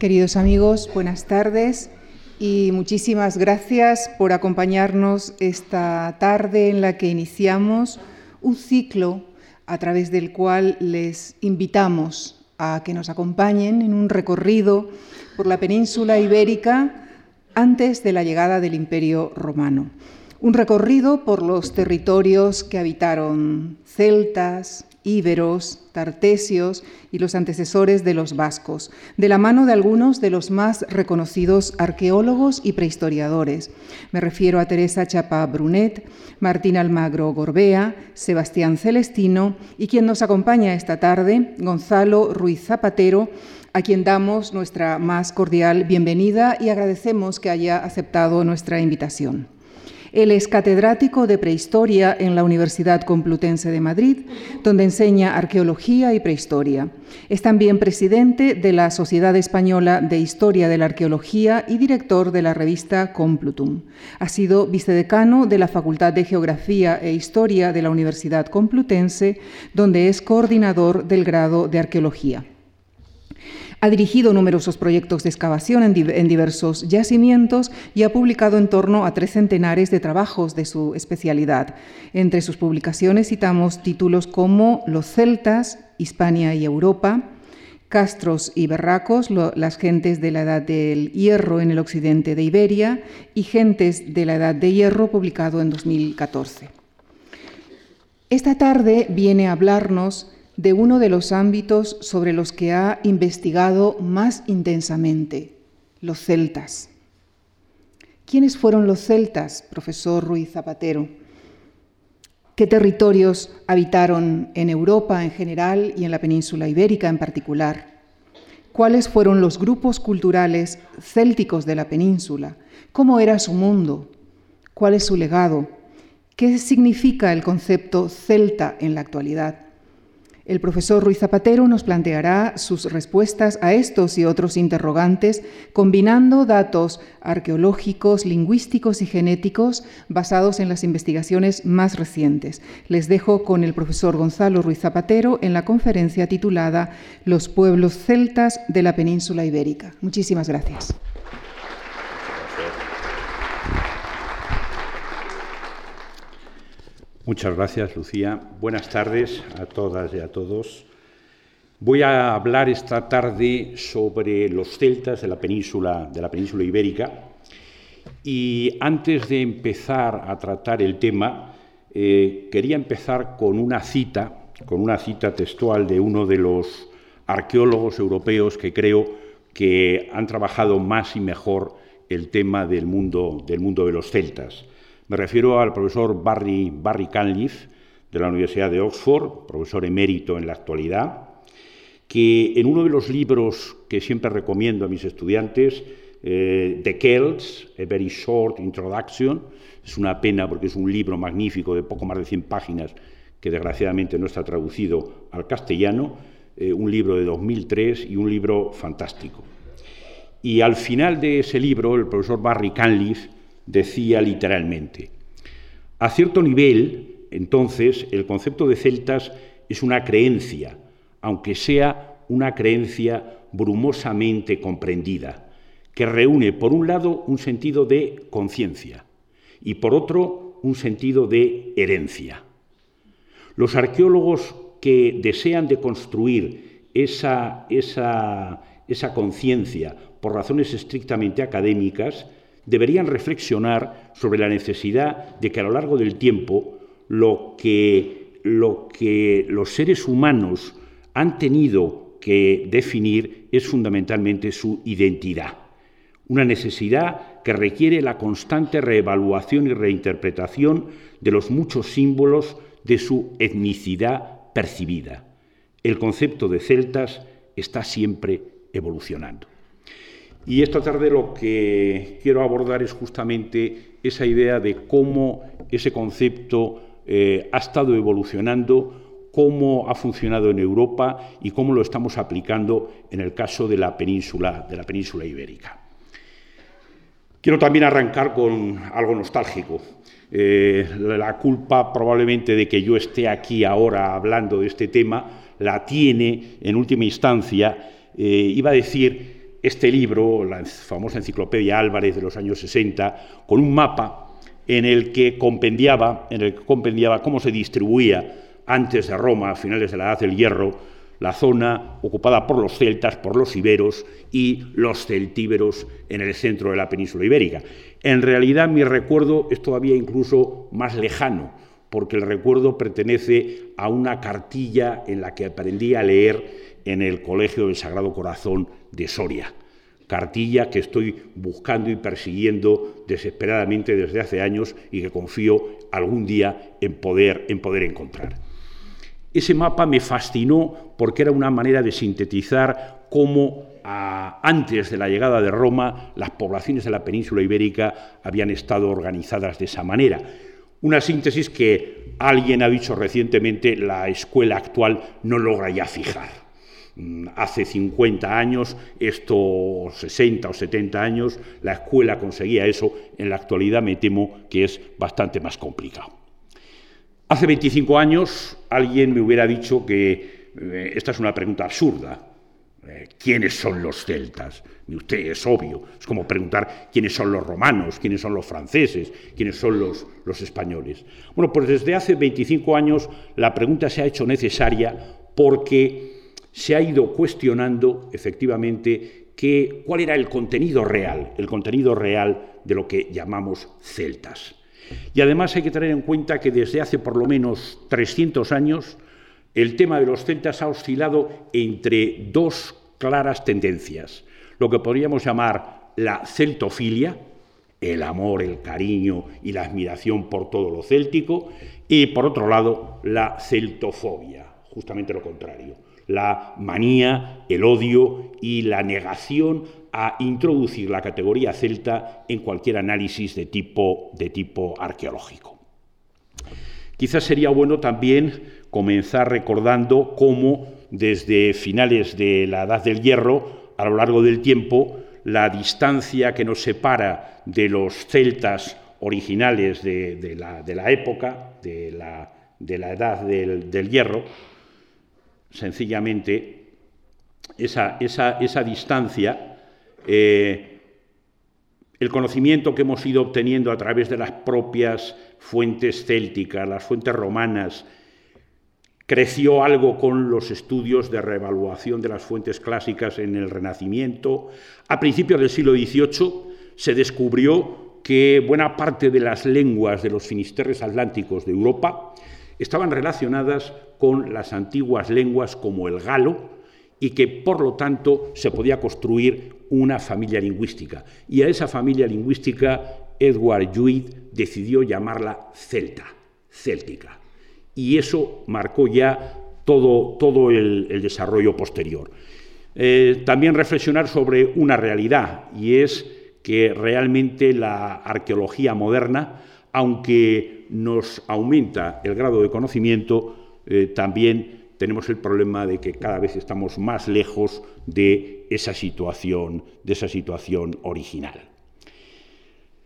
Queridos amigos, buenas tardes y muchísimas gracias por acompañarnos esta tarde en la que iniciamos un ciclo a través del cual les invitamos a que nos acompañen en un recorrido por la península ibérica antes de la llegada del Imperio Romano. Un recorrido por los territorios que habitaron celtas, íberos, tartesios y los antecesores de los vascos, de la mano de algunos de los más reconocidos arqueólogos y prehistoriadores. Me refiero a Teresa Chapa Brunet, Martín Almagro Gorbea, Sebastián Celestino y quien nos acompaña esta tarde, Gonzalo Ruiz Zapatero, a quien damos nuestra más cordial bienvenida y agradecemos que haya aceptado nuestra invitación. Él es catedrático de prehistoria en la Universidad Complutense de Madrid, donde enseña arqueología y prehistoria. Es también presidente de la Sociedad Española de Historia de la Arqueología y director de la revista Complutum. Ha sido vicedecano de la Facultad de Geografía e Historia de la Universidad Complutense, donde es coordinador del grado de Arqueología. Ha dirigido numerosos proyectos de excavación en, diversos yacimientos y ha publicado en torno a tres centenares de trabajos de su especialidad. Entre sus publicaciones citamos títulos como Los celtas, Hispania y Europa, Castros y Berracos, las gentes de la Edad del Hierro en el occidente de Iberia y Gentes de la Edad de Hierro, publicado en 2014. Esta tarde viene a hablarnos de uno de los ámbitos sobre los que ha investigado más intensamente, los celtas. ¿Quiénes fueron los celtas, profesor Ruiz Zapatero? ¿Qué territorios habitaron en Europa en general y en la península ibérica en particular? ¿Cuáles fueron los grupos culturales célticos de la península? ¿Cómo era su mundo? ¿Cuál es su legado? ¿Qué significa el concepto celta en la actualidad? El profesor Ruiz Zapatero nos planteará sus respuestas a estos y otros interrogantes, combinando datos arqueológicos, lingüísticos y genéticos basados en las investigaciones más recientes. Les dejo con el profesor Gonzalo Ruiz Zapatero en la conferencia titulada Los pueblos celtas de la península ibérica. Muchísimas gracias. Muchas gracias, Lucía. Buenas tardes a todas y a todos. Voy a hablar esta tarde sobre los celtas de la península, de la península ibérica. Y antes de empezar a tratar el tema, eh, quería empezar con una cita, con una cita textual de uno de los arqueólogos europeos que creo que han trabajado más y mejor el tema del mundo, del mundo de los celtas. Me refiero al profesor Barry, Barry Canliff, de la Universidad de Oxford, profesor emérito en la actualidad, que en uno de los libros que siempre recomiendo a mis estudiantes, eh, The Celts, A Very Short Introduction, es una pena porque es un libro magnífico de poco más de 100 páginas que desgraciadamente no está traducido al castellano, eh, un libro de 2003 y un libro fantástico. Y al final de ese libro, el profesor Barry Canliff decía literalmente. A cierto nivel, entonces, el concepto de celtas es una creencia, aunque sea una creencia brumosamente comprendida, que reúne, por un lado, un sentido de conciencia y, por otro, un sentido de herencia. Los arqueólogos que desean deconstruir esa, esa, esa conciencia por razones estrictamente académicas deberían reflexionar sobre la necesidad de que a lo largo del tiempo lo que, lo que los seres humanos han tenido que definir es fundamentalmente su identidad, una necesidad que requiere la constante reevaluación y reinterpretación de los muchos símbolos de su etnicidad percibida. El concepto de celtas está siempre evolucionando. Y esta tarde lo que quiero abordar es justamente esa idea de cómo ese concepto eh, ha estado evolucionando, cómo ha funcionado en Europa y cómo lo estamos aplicando en el caso de la península, de la península ibérica. Quiero también arrancar con algo nostálgico. Eh, la culpa probablemente de que yo esté aquí ahora hablando de este tema la tiene, en última instancia, eh, iba a decir, este libro, la famosa enciclopedia Álvarez de los años 60, con un mapa en el que compendiaba, en el que compendiaba cómo se distribuía antes de Roma, a finales de la Edad del Hierro, la zona ocupada por los celtas, por los iberos y los celtíberos en el centro de la península ibérica. En realidad mi recuerdo es todavía incluso más lejano, porque el recuerdo pertenece a una cartilla en la que aprendí a leer en el Colegio del Sagrado Corazón de Soria. Cartilla que estoy buscando y persiguiendo desesperadamente desde hace años y que confío algún día en poder, en poder encontrar. Ese mapa me fascinó porque era una manera de sintetizar cómo antes de la llegada de Roma las poblaciones de la península ibérica habían estado organizadas de esa manera. Una síntesis que alguien ha dicho recientemente la escuela actual no logra ya fijar. Mm, hace 50 años, estos 60 o 70 años, la escuela conseguía eso, en la actualidad me temo que es bastante más complicado. Hace 25 años alguien me hubiera dicho que eh, esta es una pregunta absurda. Eh, ¿Quiénes son los celtas? Y usted es obvio. Es como preguntar quiénes son los romanos, quiénes son los franceses, quiénes son los, los españoles. Bueno, pues desde hace 25 años la pregunta se ha hecho necesaria porque se ha ido cuestionando efectivamente que, cuál era el contenido real, el contenido real de lo que llamamos celtas. Y además hay que tener en cuenta que desde hace por lo menos 300 años el tema de los celtas ha oscilado entre dos claras tendencias, lo que podríamos llamar la celtofilia, el amor, el cariño y la admiración por todo lo céltico, y por otro lado la celtofobia, justamente lo contrario, la manía, el odio y la negación a introducir la categoría celta en cualquier análisis de tipo, de tipo arqueológico. Quizás sería bueno también comenzar recordando cómo desde finales de la Edad del Hierro, a lo largo del tiempo, la distancia que nos separa de los celtas originales de, la, época, de la, Edad del, Hierro, sencillamente esa, esa distancia eh, el conocimiento que hemos ido obteniendo a través de las propias fuentes célticas, las fuentes romanas, creció algo con los estudios de reevaluación de las fuentes clásicas en el Renacimiento. A principios del siglo XVIII se descubrió que buena parte de las lenguas de los finisterres atlánticos de Europa estaban relacionadas con las antiguas lenguas como el galo y que por lo tanto se podía construir una familia lingüística. Y a esa familia lingüística Edward Juid decidió llamarla celta, céltica. Y eso marcó ya todo, todo el, desarrollo posterior. Eh, también reflexionar sobre una realidad, y es que realmente la arqueología moderna, aunque nos aumenta el grado de conocimiento, eh, también tenemos el problema de que cada vez estamos más lejos de esa situación, de esa situación original.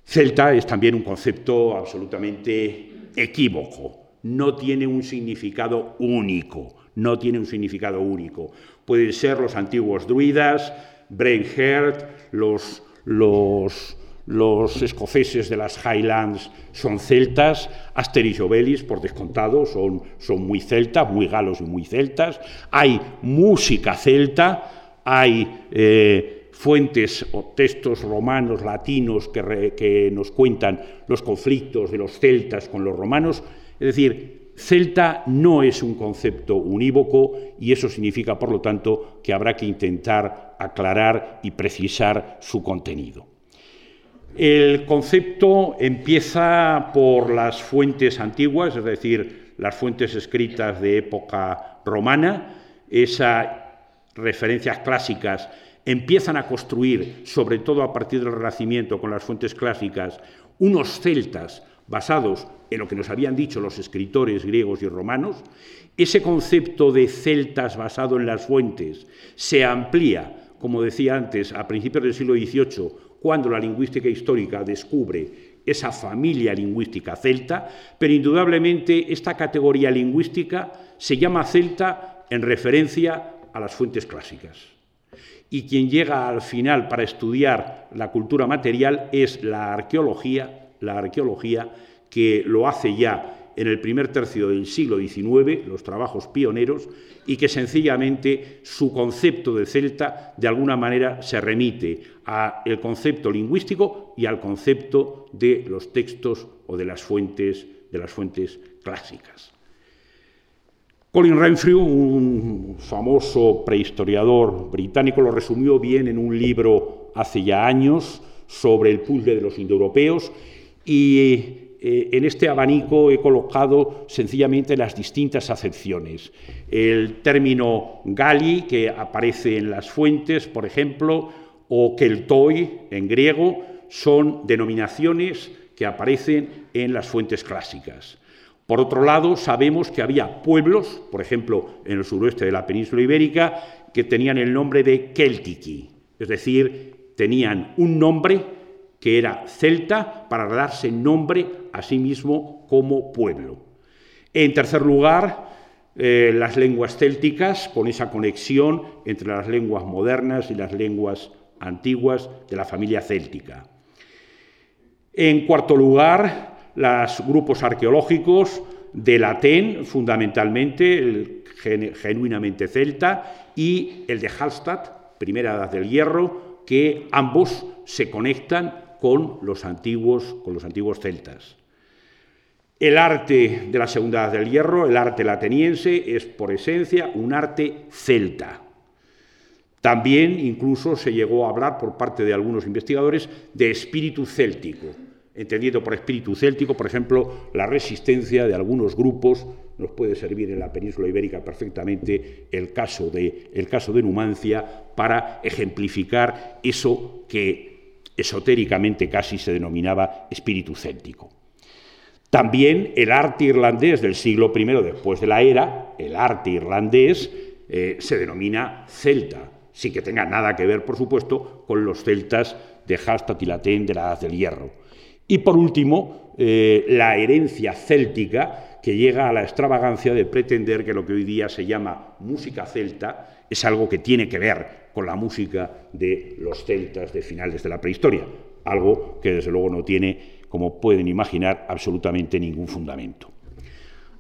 Celta es también un concepto absolutamente equívoco, no tiene un significado único, no tiene un significado único. Pueden ser los antiguos druidas, Brainheart, los, los los escoceses de las Highlands son celtas, Asterix y Obelix, por descontado, son, son muy celtas, muy galos y muy celtas. Hay música celta, hay eh, fuentes o textos romanos, latinos, que, que nos cuentan los conflictos de los celtas con los romanos. Es decir, celta no es un concepto unívoco y eso significa, por lo tanto, que habrá que intentar aclarar y precisar su contenido. El concepto empieza por las fuentes antiguas, es decir, las fuentes escritas de época romana, esas referencias clásicas empiezan a construir, sobre todo a partir del Renacimiento con las fuentes clásicas, unos celtas basados en lo que nos habían dicho los escritores griegos y romanos, ese concepto de celtas basado en las fuentes se amplía, como decía antes, a principios del siglo XVIII cuando la lingüística histórica descubre esa familia lingüística celta, pero indudablemente esta categoría lingüística se llama celta en referencia a las fuentes clásicas. Y quien llega al final para estudiar la cultura material es la arqueología, la arqueología que lo hace ya en el primer tercio del siglo XIX, los trabajos pioneros, y que sencillamente su concepto de celta de alguna manera se remite al concepto lingüístico y al concepto de los textos o de las fuentes, de las fuentes clásicas. Colin Renfrew, un famoso prehistoriador británico, lo resumió bien en un libro hace ya años sobre el puzzle de los indoeuropeos y eh, en este abanico he colocado sencillamente las distintas acepciones. El término gali, que aparece en las fuentes, por ejemplo, o keltoi en griego, son denominaciones que aparecen en las fuentes clásicas. Por otro lado, sabemos que había pueblos, por ejemplo, en el suroeste de la península ibérica, que tenían el nombre de Celtici, es decir, tenían un nombre que era celta para darse nombre a sí mismo como pueblo. En tercer lugar, eh, las lenguas célticas, con esa conexión entre las lenguas modernas y las lenguas antiguas de la familia céltica. En cuarto lugar, los grupos arqueológicos de Latén, fundamentalmente, el genuinamente celta, y el de Hallstatt, primera edad del hierro, que ambos se conectan con los antiguos, con los antiguos celtas. El arte de la Segunda Edad del Hierro, el arte lateniense, es por esencia un arte celta. También incluso se llegó a hablar por parte de algunos investigadores de espíritu céltico, entendiendo por espíritu céltico, por ejemplo, la resistencia de algunos grupos, nos puede servir en la península ibérica perfectamente el caso de, el caso de Numancia para ejemplificar eso que esotéricamente casi se denominaba espíritu céltico. También el arte irlandés del siglo I después de la era, el arte irlandés, eh, se denomina celta, sin que tenga nada que ver, por supuesto, con los celtas de Hastad y de la Edad del Hierro. Y por último, eh, la herencia céltica, que llega a la extravagancia de pretender que lo que hoy día se llama música celta es algo que tiene que ver con la música de los celtas de finales de la prehistoria, algo que desde luego no tiene, como pueden imaginar, absolutamente ningún fundamento.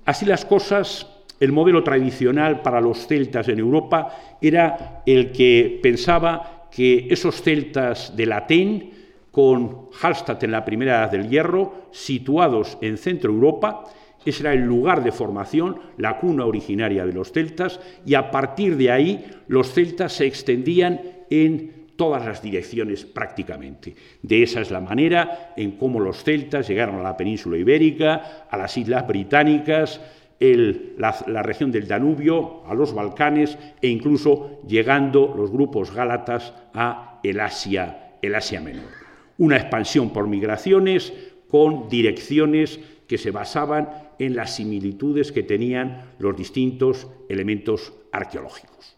Así las cosas, el modelo tradicional para los celtas en Europa era el que pensaba que esos celtas de Latén, con Hallstatt en la primera edad del hierro, situados en Centro Europa, ese era el lugar de formación, la cuna originaria de los celtas, y a partir de ahí los celtas se extendían en todas las direcciones prácticamente. De esa es la manera en cómo los celtas llegaron a la península ibérica, a las islas británicas, la, región del Danubio, a los Balcanes e incluso llegando los grupos gálatas a el Asia, el Asia Menor. Una expansión por migraciones con direcciones que se basaban en las similitudes que tenían los distintos elementos arqueológicos.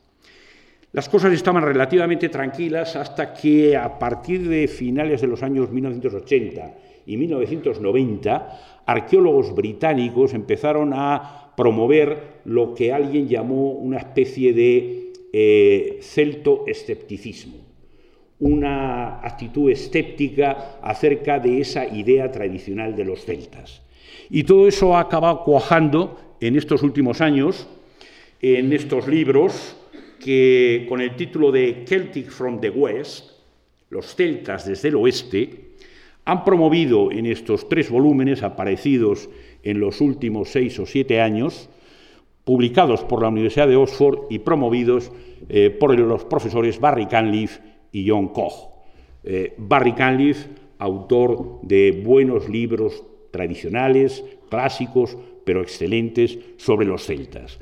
Las cosas estaban relativamente tranquilas hasta que a partir de finales de los años 1980 y 1990, arqueólogos británicos empezaron a promover lo que alguien llamó una especie de eh, celto-escepticismo, una actitud escéptica acerca de esa idea tradicional de los celtas. Y todo eso ha acabado cuajando en estos últimos años, en estos libros que con el título de Celtic from the West, los celtas desde el oeste, han promovido en estos tres volúmenes aparecidos en los últimos seis o siete años, publicados por la Universidad de Oxford y promovidos eh, por los profesores Barry Canliff y John Koch. Eh, Barry Canliff, autor de buenos libros tradicionales, clásicos, pero excelentes, sobre los celtas.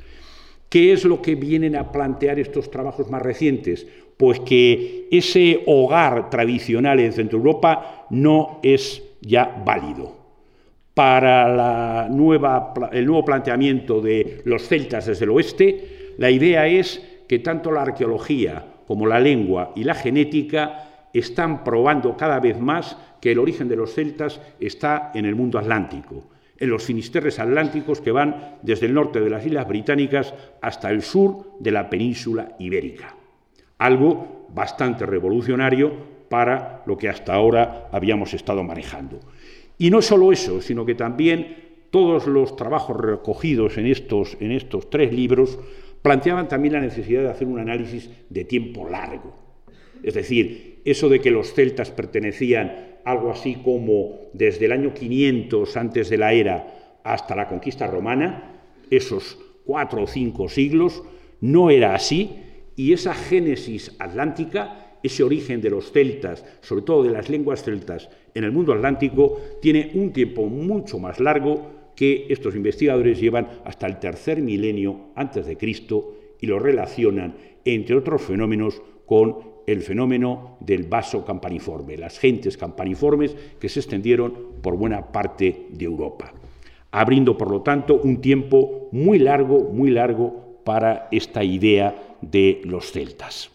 ¿Qué es lo que vienen a plantear estos trabajos más recientes? Pues que ese hogar tradicional en Centro Europa no es ya válido. Para el nuevo planteamiento de los celtas desde el oeste, la idea es que tanto la arqueología como la lengua y la genética están probando cada vez más que el origen de los celtas está en el mundo atlántico, en los finisterres atlánticos que van desde el norte de las Islas Británicas hasta el sur de la península ibérica. algo bastante revolucionario para lo que hasta ahora habíamos estado manejando. Y no solo eso, sino que también todos los trabajos recogidos en estos, en estos tres libros planteaban también la necesidad de hacer un análisis de tiempo largo. Es decir, eso de que los celtas pertenecían algo así como desde el año 500 antes de la era hasta la conquista romana, esos cuatro o cinco siglos, no era así, y esa génesis atlántica, ese origen de los celtas, sobre todo de las lenguas celtas en el mundo atlántico, tiene un tiempo mucho más largo que estos investigadores llevan hasta el tercer milenio antes de Cristo y lo relacionan, entre otros fenómenos, con el fenómeno del vaso campaniforme, las gentes campaniformes que se extendieron por buena parte de Europa, abriendo por lo tanto un tiempo muy largo, muy largo para esta idea de los celtas.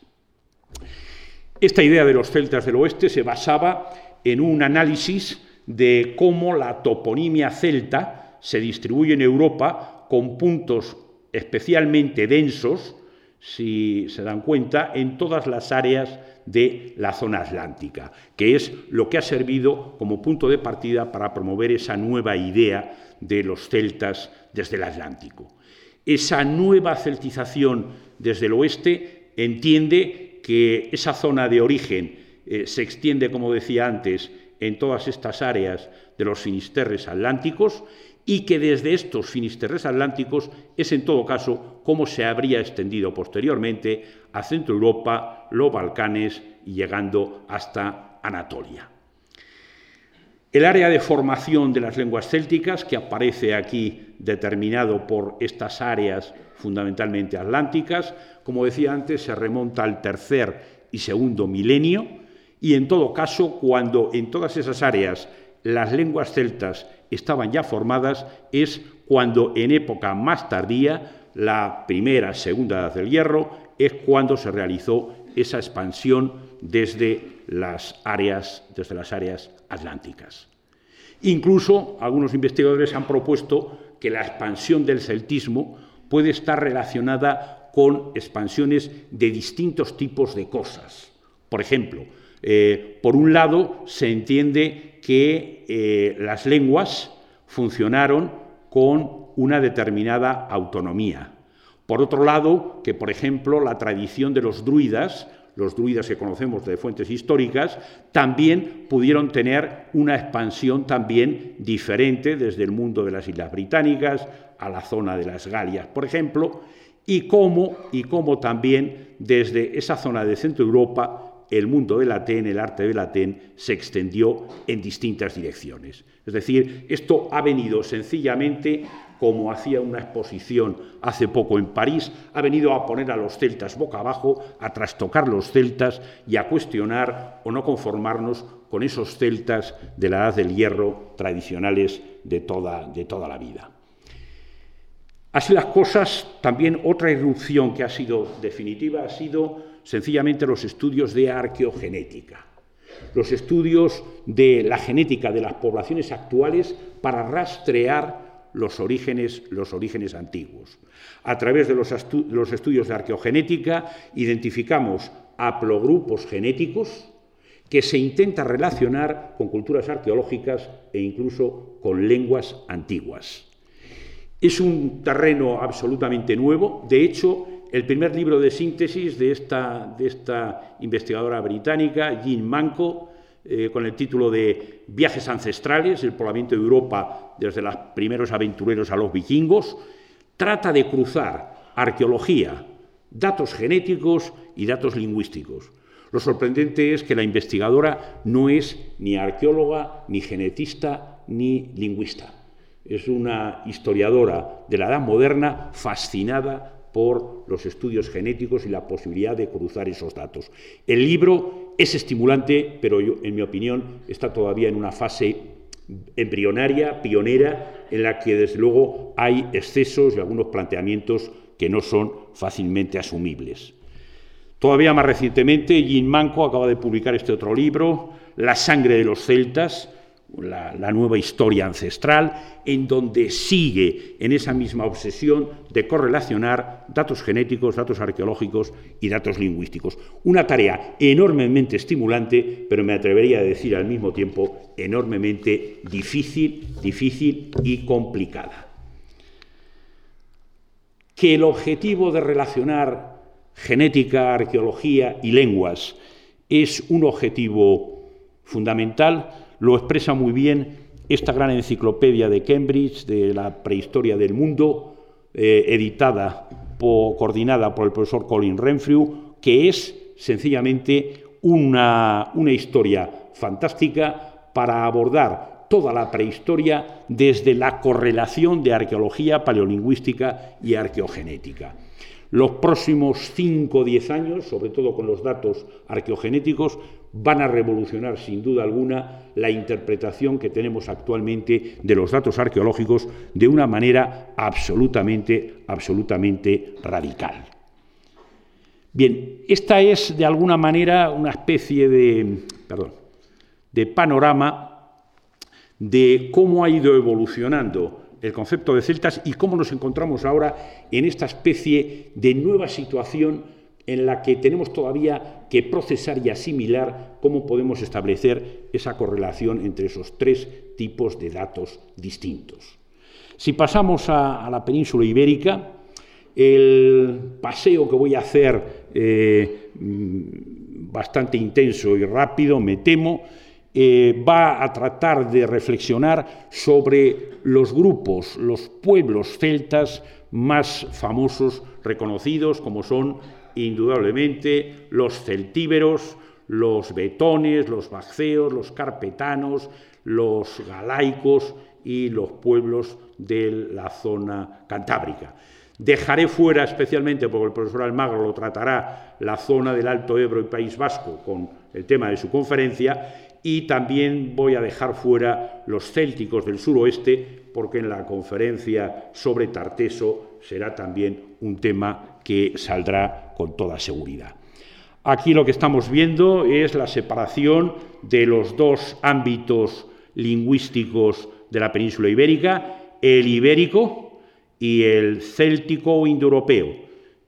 Esta idea de los celtas del oeste se basaba en un análisis de cómo la toponimia celta se distribuye en Europa con puntos especialmente densos, si se dan cuenta, en todas las áreas de la zona atlántica, que es lo que ha servido como punto de partida para promover esa nueva idea de los celtas desde el Atlántico. Esa nueva celtización desde el oeste entiende que esa zona de origen eh, se extiende, como decía antes, en todas estas áreas de los finisterres atlánticos y que desde estos finisterres atlánticos es en todo caso como se habría extendido posteriormente a Centro Europa, los Balcanes y llegando hasta Anatolia. El área de formación de las lenguas célticas, que aparece aquí determinado por estas áreas fundamentalmente atlánticas, como decía antes, se remonta al tercer y segundo milenio, y en todo caso, cuando en todas esas áreas las lenguas celtas estaban ya formadas, es cuando en época más tardía, la primera, segunda edad del hierro, es cuando se realizó esa expansión desde las áreas, desde las áreas atlánticas. Incluso algunos investigadores han propuesto que la expansión del celtismo puede estar relacionada con expansiones de distintos tipos de cosas. Por ejemplo, eh, por un lado, se entiende que eh, las lenguas funcionaron con una determinada autonomía. Por otro lado, que, por ejemplo, la tradición de los druidas, los druidas que conocemos de fuentes históricas, también pudieron tener una expansión también diferente desde el mundo de las Islas Británicas a la zona de las Galias, por ejemplo, y cómo, y cómo también desde esa zona de Centro Europa el mundo del Atén, el arte del Atén, se extendió en distintas direcciones. Es decir, esto ha venido sencillamente, como hacía una exposición hace poco en París, ha venido a poner a los celtas boca abajo, a trastocar los celtas y a cuestionar o no conformarnos con esos celtas de la edad del hierro tradicionales de toda, de toda la vida. Así las cosas, también otra irrupción que ha sido definitiva ha sido sencillamente los estudios de arqueogenética, los estudios de la genética de las poblaciones actuales para rastrear los orígenes, los orígenes antiguos. A través de los, los estudios de arqueogenética identificamos haplogrupos genéticos que se intenta relacionar con culturas arqueológicas e incluso con lenguas antiguas. Es un terreno absolutamente nuevo, de hecho, el primer libro de síntesis de esta, investigadora británica, Jean Manco, eh, con el título de Viajes ancestrales, el poblamiento de Europa desde los primeros aventureros a los vikingos, trata de cruzar arqueología, datos genéticos y datos lingüísticos. Lo sorprendente es que la investigadora no es ni arqueóloga, ni genetista, ni lingüista. Es una historiadora de la edad moderna fascinada por los estudios genéticos y la posibilidad de cruzar esos datos. El libro es estimulante, pero en mi opinión está todavía en una fase embrionaria, pionera, en la que desde luego hay excesos y algunos planteamientos que no son fácilmente asumibles. Todavía más recientemente, Jean Manco acaba de publicar este otro libro, La sangre de los celtas, la, nueva historia ancestral, en donde sigue en esa misma obsesión de correlacionar datos genéticos, datos arqueológicos y datos lingüísticos. Una tarea enormemente estimulante, pero me atrevería a decir al mismo tiempo enormemente difícil, difícil y complicada. Que el objetivo de relacionar genética, arqueología y lenguas es un objetivo fundamental, lo expresa muy bien esta gran enciclopedia de Cambridge de la prehistoria del mundo, eh, editada, coordinada por el profesor Colin Renfrew, que es sencillamente una, una historia fantástica para abordar toda la prehistoria desde la correlación de arqueología, paleolingüística y arqueogenética. Los próximos 5 o 10 años, sobre todo con los datos arqueogenéticos, van a revolucionar sin duda alguna la interpretación que tenemos actualmente de los datos arqueológicos de una manera absolutamente, absolutamente radical. Bien, esta es de alguna manera una especie de, de panorama de cómo ha ido evolucionando el concepto de celtas y cómo nos encontramos ahora en esta especie de nueva situación en la que tenemos todavía que procesar y asimilar cómo podemos establecer esa correlación entre esos tres tipos de datos distintos. Si pasamos a, la península ibérica, el paseo que voy a hacer eh, mm, bastante intenso y rápido, me temo, eh, va a tratar de reflexionar sobre los grupos, los pueblos celtas más famosos, reconocidos, como son indudablemente los celtíberos, los betones, los bacceos, los carpetanos, los galaicos y los pueblos de la zona cantábrica. Dejaré fuera especialmente, porque el profesor Almagro lo tratará, la zona del Alto Ebro y País Vasco con el tema de su conferencia, y también voy a dejar fuera los célticos del suroeste, porque en la conferencia sobre Tarteso será también un tema que saldrá con toda seguridad. Aquí lo que estamos viendo es la separación de los dos ámbitos lingüísticos de la península ibérica, el ibérico y el céltico o indoeuropeo.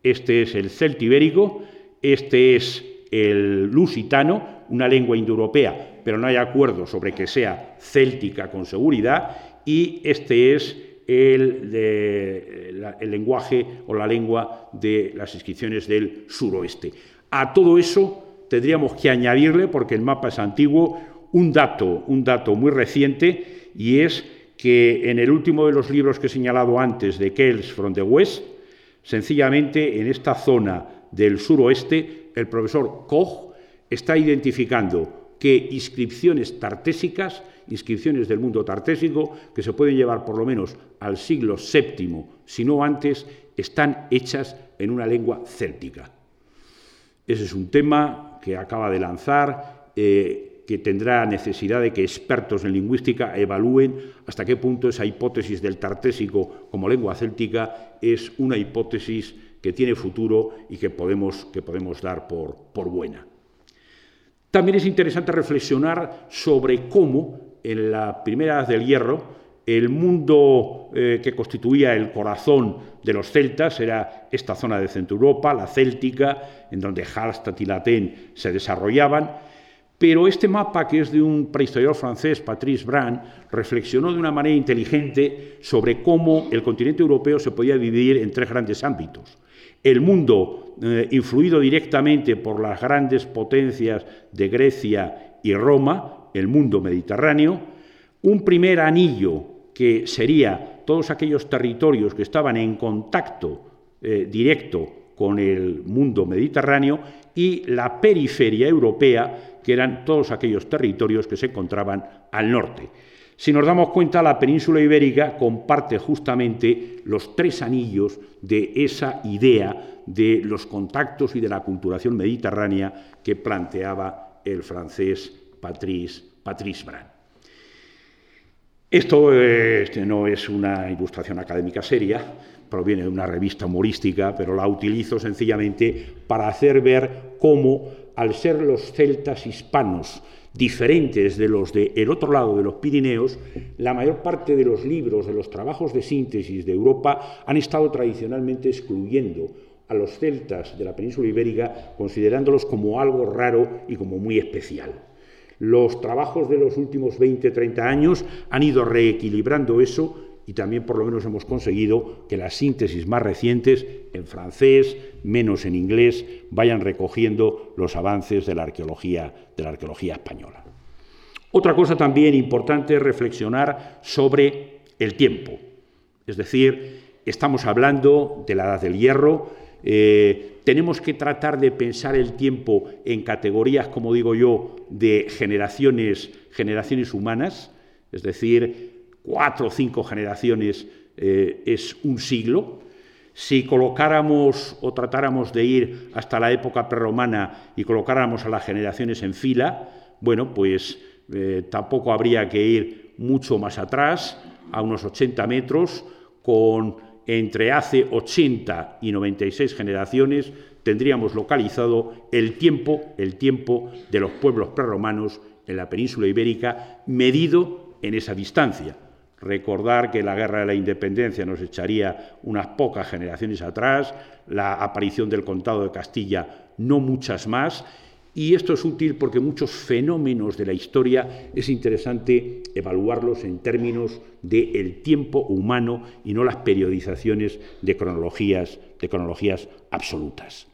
Este es el celtibérico, este es el lusitano, una lengua indoeuropea, pero no hay acuerdo sobre que sea céltica con seguridad, y este es el, lenguaje o la lengua de las inscripciones del suroeste. A todo eso tendríamos que añadirle, porque el mapa es antiguo, un dato, un dato muy reciente, y es que en el último de los libros que he señalado antes, de Kells from the West, sencillamente en esta zona del suroeste, el profesor Koch está identificando que inscripciones tartésicas, inscripciones del mundo tartésico, que se pueden llevar por lo menos al siglo VII, si no antes, están hechas en una lengua céltica. Ese es un tema que acaba de lanzar, eh, que tendrá necesidad de que expertos en lingüística evalúen hasta qué punto esa hipótesis del tartésico como lengua céltica es una hipótesis que tiene futuro y que podemos, que podemos dar por, por buena. También es interesante reflexionar sobre cómo en la primera edad del hierro el mundo eh, que constituía el corazón de los celtas era esta zona de Centro Europa, la céltica, en donde Hallstatt y Latén se desarrollaban, pero este mapa, que es de un prehistoriador francés, Patrice Brand, reflexionó de una manera inteligente sobre cómo el continente europeo se podía dividir en tres grandes ámbitos. El mundo eh, influido directamente por las grandes potencias de Grecia y Roma, el mundo mediterráneo, un primer anillo que sería todos aquellos territorios que estaban en contacto eh, directo con el mundo mediterráneo y la periferia europea, que eran todos aquellos territorios que se encontraban al norte. Si nos damos cuenta, la península ibérica comparte justamente los tres anillos de esa idea de los contactos y de la culturación mediterránea que planteaba el francés Patrice, Patrice. Esto este, no es una ilustración académica seria, proviene de una revista humorística, pero la utilizo sencillamente para hacer ver cómo al ser los celtas hispanos diferentes de los del otro lado de los Pirineos, la mayor parte de los libros, de los trabajos de síntesis de Europa han estado tradicionalmente excluyendo a los celtas de la península ibérica, considerándolos como algo raro y como muy especial. Los trabajos de los últimos 20-30 años han ido reequilibrando eso y también por lo menos hemos conseguido que las síntesis más recientes, en francés, menos en inglés, vayan recogiendo los avances de la arqueología, de la arqueología española. Otra cosa también importante es reflexionar sobre el tiempo. Es decir, estamos hablando de la edad del hierro, eh, tenemos que tratar de pensar el tiempo en categorías, como digo yo, de generaciones, generaciones humanas, es decir, cuatro o cinco generaciones eh, es un siglo. Si colocáramos o tratáramos de ir hasta la época prerromana y colocáramos a las generaciones en fila, bueno, pues eh, tampoco habría que ir mucho más atrás, a unos 80 metros, con entre hace 80 y 96 generaciones tendríamos localizado el tiempo, el tiempo de los pueblos prerromanos en la península ibérica medido en esa distancia. Recordar que la guerra de la independencia nos echaría unas pocas generaciones atrás, la aparición del contado de Castilla no muchas más, y esto es útil porque muchos fenómenos de la historia es interesante evaluarlos en términos del tiempo humano y no las periodizaciones de cronologías, de cronologías absolutas.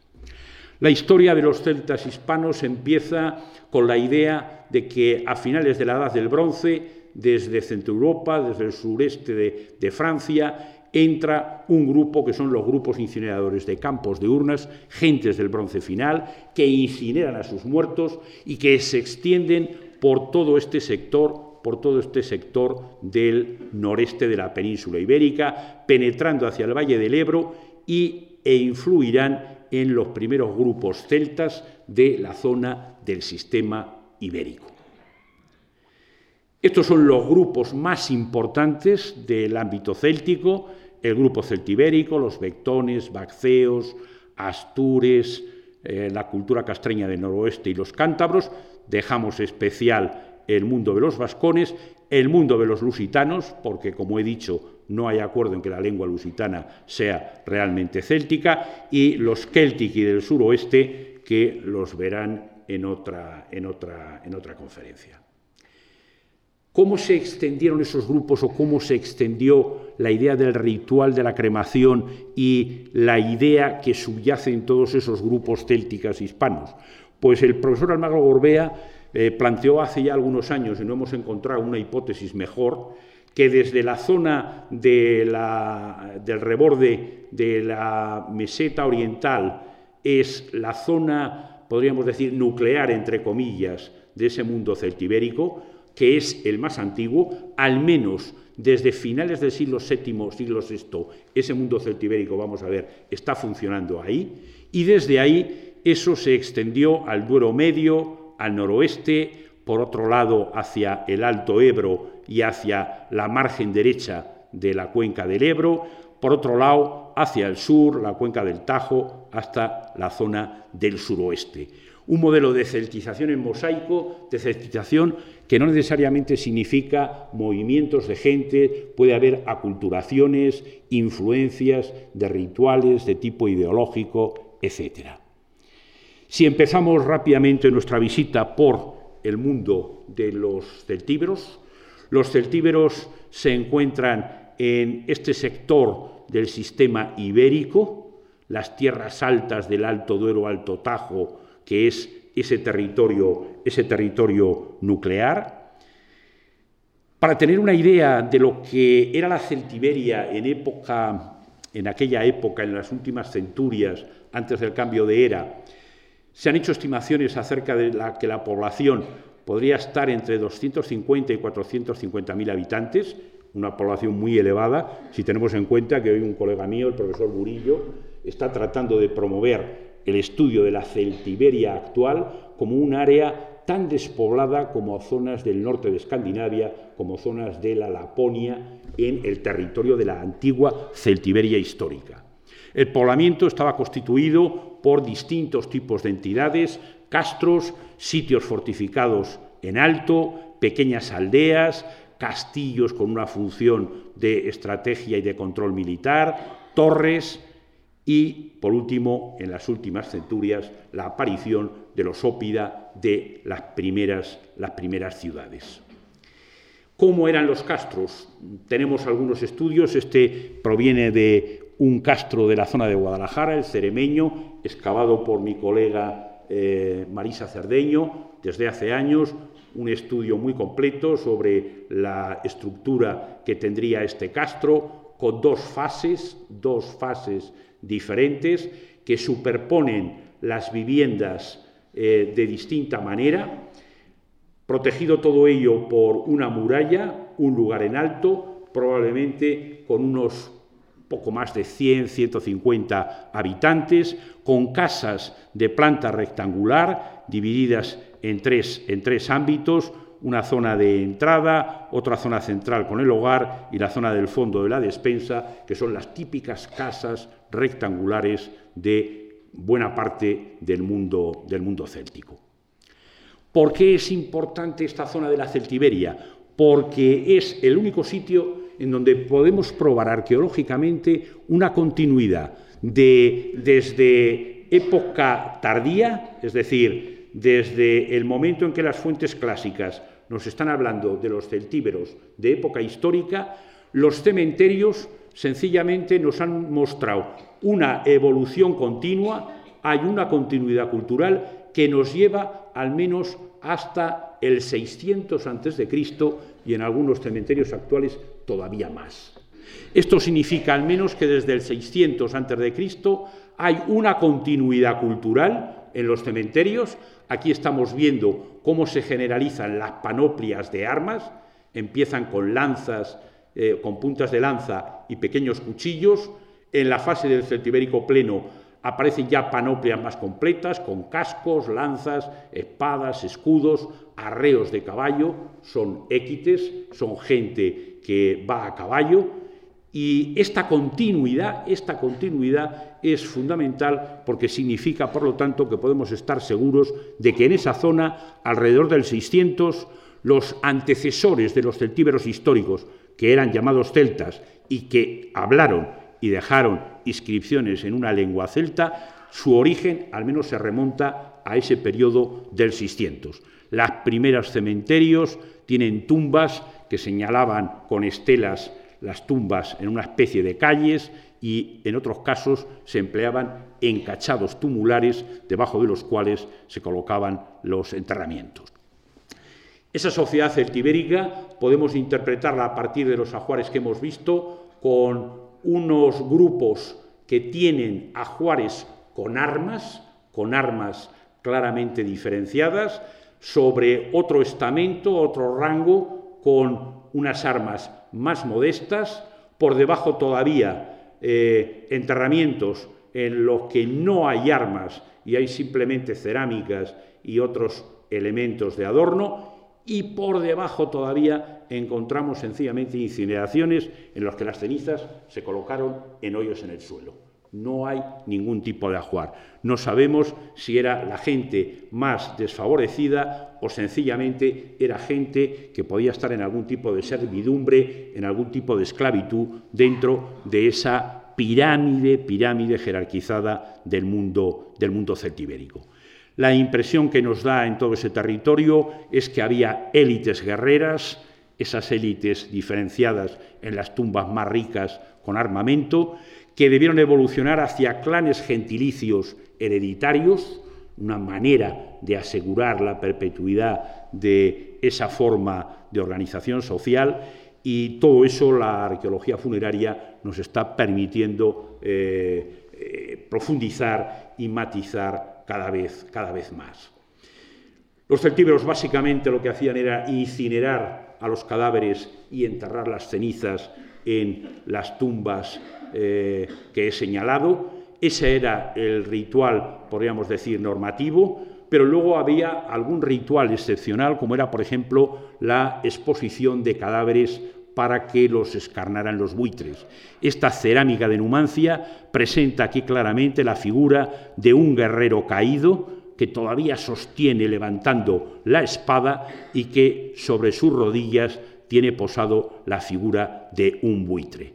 La historia de los celtas hispanos empieza con la idea de que a finales de la Edad del Bronce desde Centro Europa, desde el sureste de, Francia, entra un grupo que son los grupos incineradores de campos de urnas, gentes del bronce final, que incineran a sus muertos y que se extienden por todo este sector por todo este sector del noreste de la península ibérica, penetrando hacia el valle del Ebro y, e influirán en los primeros grupos celtas de la zona del sistema ibérico. Estos son los grupos más importantes del ámbito céltico, el grupo celtibérico, los bectones, bacceos, astures, eh, la cultura castreña del noroeste y los cántabros. Dejamos especial el mundo de los vascones, el mundo de los lusitanos, porque como he dicho, no hay acuerdo en que la lengua lusitana sea realmente céltica, y los celtici del suroeste, que los verán en otra, en otra, en otra conferencia. ¿Cómo se extendieron esos grupos o cómo se extendió la idea del ritual de la cremación y la idea que subyace en todos esos grupos célticos hispanos? Pues el profesor Almagro Gorbea eh, planteó hace ya algunos años, y no hemos encontrado una hipótesis mejor, que desde la zona del reborde de la meseta oriental es la zona, podríamos decir, nuclear, entre comillas, de ese mundo celtibérico, que es el más antiguo, al menos desde finales del siglo VII, siglo VI, ese mundo celtibérico, vamos a ver, está funcionando ahí, y desde ahí eso se extendió al Duero Medio, al noroeste, por otro lado hacia el Alto Ebro y hacia la margen derecha de la cuenca del Ebro, por otro lado hacia el sur, la cuenca del Tajo, hasta la zona del suroeste. Un modelo de celtización en mosaico, de celtización que no necesariamente significa movimientos de gente, puede haber aculturaciones, influencias de rituales de tipo ideológico, etc. Si empezamos rápidamente nuestra visita por el mundo de los celtíberos, los celtíberos se encuentran en este sector del sistema ibérico, las tierras altas del Alto Duero, Alto Tajo, que es ese territorio, ese territorio nuclear. Para tener una idea de lo que era la Celtiberia en época, en aquella época, en las últimas centurias, antes del cambio de era, se han hecho estimaciones acerca de la, que la población podría estar entre 250 y 450 mil habitantes, una población muy elevada, si tenemos en cuenta que hoy un colega mío, el profesor Burillo, está tratando de promover el estudio de la Celtiberia actual como un área tan despoblada como zonas del norte de Escandinavia, como zonas de la Laponia, en el territorio de la antigua Celtiberia histórica. El poblamiento estaba constituido por distintos tipos de entidades, castros, sitios fortificados en alto, pequeñas aldeas, castillos con una función de estrategia y de control militar, torres y, por último, en las últimas centurias, la aparición de los ópida de las primeras, las primeras ciudades. ¿Cómo eran los castros? Tenemos algunos estudios, este proviene de un castro de la zona de Guadalajara, el Ceremeño, excavado por mi colega eh, Marisa Cerdeño desde hace años, un estudio muy completo sobre la estructura que tendría este castro, con dos fases, dos fases diferentes que superponen las viviendas eh, de distinta manera, protegido todo ello por una muralla, un lugar en alto, probablemente con unos poco más de 100, 150 habitantes, con casas de planta rectangular divididas en tres, en tres ámbitos, una zona de entrada, otra zona central con el hogar y la zona del fondo de la despensa, que son las típicas casas rectangulares de buena parte del mundo, del mundo céltico. ¿Por qué es importante esta zona de la Celtiberia? Porque es el único sitio en donde podemos probar arqueológicamente una continuidad de, desde época tardía, es decir, desde el momento en que las fuentes clásicas nos están hablando de los celtíberos de época histórica, los cementerios sencillamente nos han mostrado una evolución continua, hay una continuidad cultural que nos lleva al menos hasta el 600 a.C. y en algunos cementerios actuales todavía más. Esto significa al menos que desde el 600 a.C. hay una continuidad cultural en los cementerios, Aquí estamos viendo cómo se generalizan las panoplias de armas, empiezan con lanzas, eh, con puntas de lanza y pequeños cuchillos. En la fase del celtibérico pleno aparecen ya panoplias más completas, con cascos, lanzas, espadas, escudos, arreos de caballo, son équites, son gente que va a caballo, y esta continuidad, esta continuidad es fundamental porque significa, por lo tanto, que podemos estar seguros de que en esa zona, alrededor del 600, los antecesores de los celtíberos históricos, que eran llamados celtas y que hablaron y dejaron inscripciones en una lengua celta, su origen al menos se remonta a ese periodo del 600. Las primeras cementerios tienen tumbas que señalaban con estelas las tumbas en una especie de calles y en otros casos se empleaban encachados tumulares debajo de los cuales se colocaban los enterramientos. Esa sociedad celtibérica podemos interpretarla a partir de los ajuares que hemos visto con unos grupos que tienen ajuares con armas, con armas claramente diferenciadas, sobre otro estamento, otro rango, con unas armas más modestas, por debajo todavía eh, enterramientos en los que no hay armas y hay simplemente cerámicas y otros elementos de adorno, y por debajo todavía encontramos sencillamente incineraciones en las que las cenizas se colocaron en hoyos en el suelo no hay ningún tipo de ajuar. No sabemos si era la gente más desfavorecida o sencillamente era gente que podía estar en algún tipo de servidumbre, en algún tipo de esclavitud dentro de esa pirámide, pirámide jerarquizada del mundo, del mundo celtibérico. La impresión que nos da en todo ese territorio es que había élites guerreras, esas élites diferenciadas en las tumbas más ricas con armamento, que debieron evolucionar hacia clanes gentilicios hereditarios, una manera de asegurar la perpetuidad de esa forma de organización social y todo eso la arqueología funeraria nos está permitiendo eh, eh, profundizar y matizar cada vez, cada vez más. Los celtíberos básicamente lo que hacían era incinerar a los cadáveres y enterrar las cenizas en las tumbas eh, que he señalado. Ese era el ritual, podríamos decir, normativo, pero luego había algún ritual excepcional, como era, por ejemplo, la exposición de cadáveres para que los escarnaran los buitres. Esta cerámica de Numancia presenta aquí claramente la figura de un guerrero caído, que todavía sostiene levantando la espada y que sobre sus rodillas tiene posado la figura de un buitre.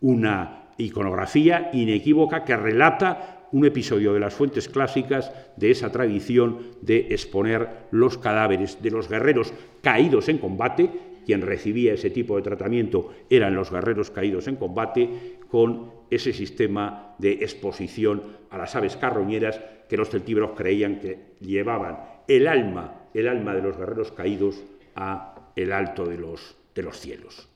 Una iconografía inequívoca que relata un episodio de las fuentes clásicas de esa tradición de exponer los cadáveres de los guerreros caídos en combate. Quien recibía ese tipo de tratamiento eran los guerreros caídos en combate con ese sistema de exposición a las aves carroñeras que los celtíberos creían que llevaban el alma, el alma de los guerreros caídos a el alto de los, de los cielos.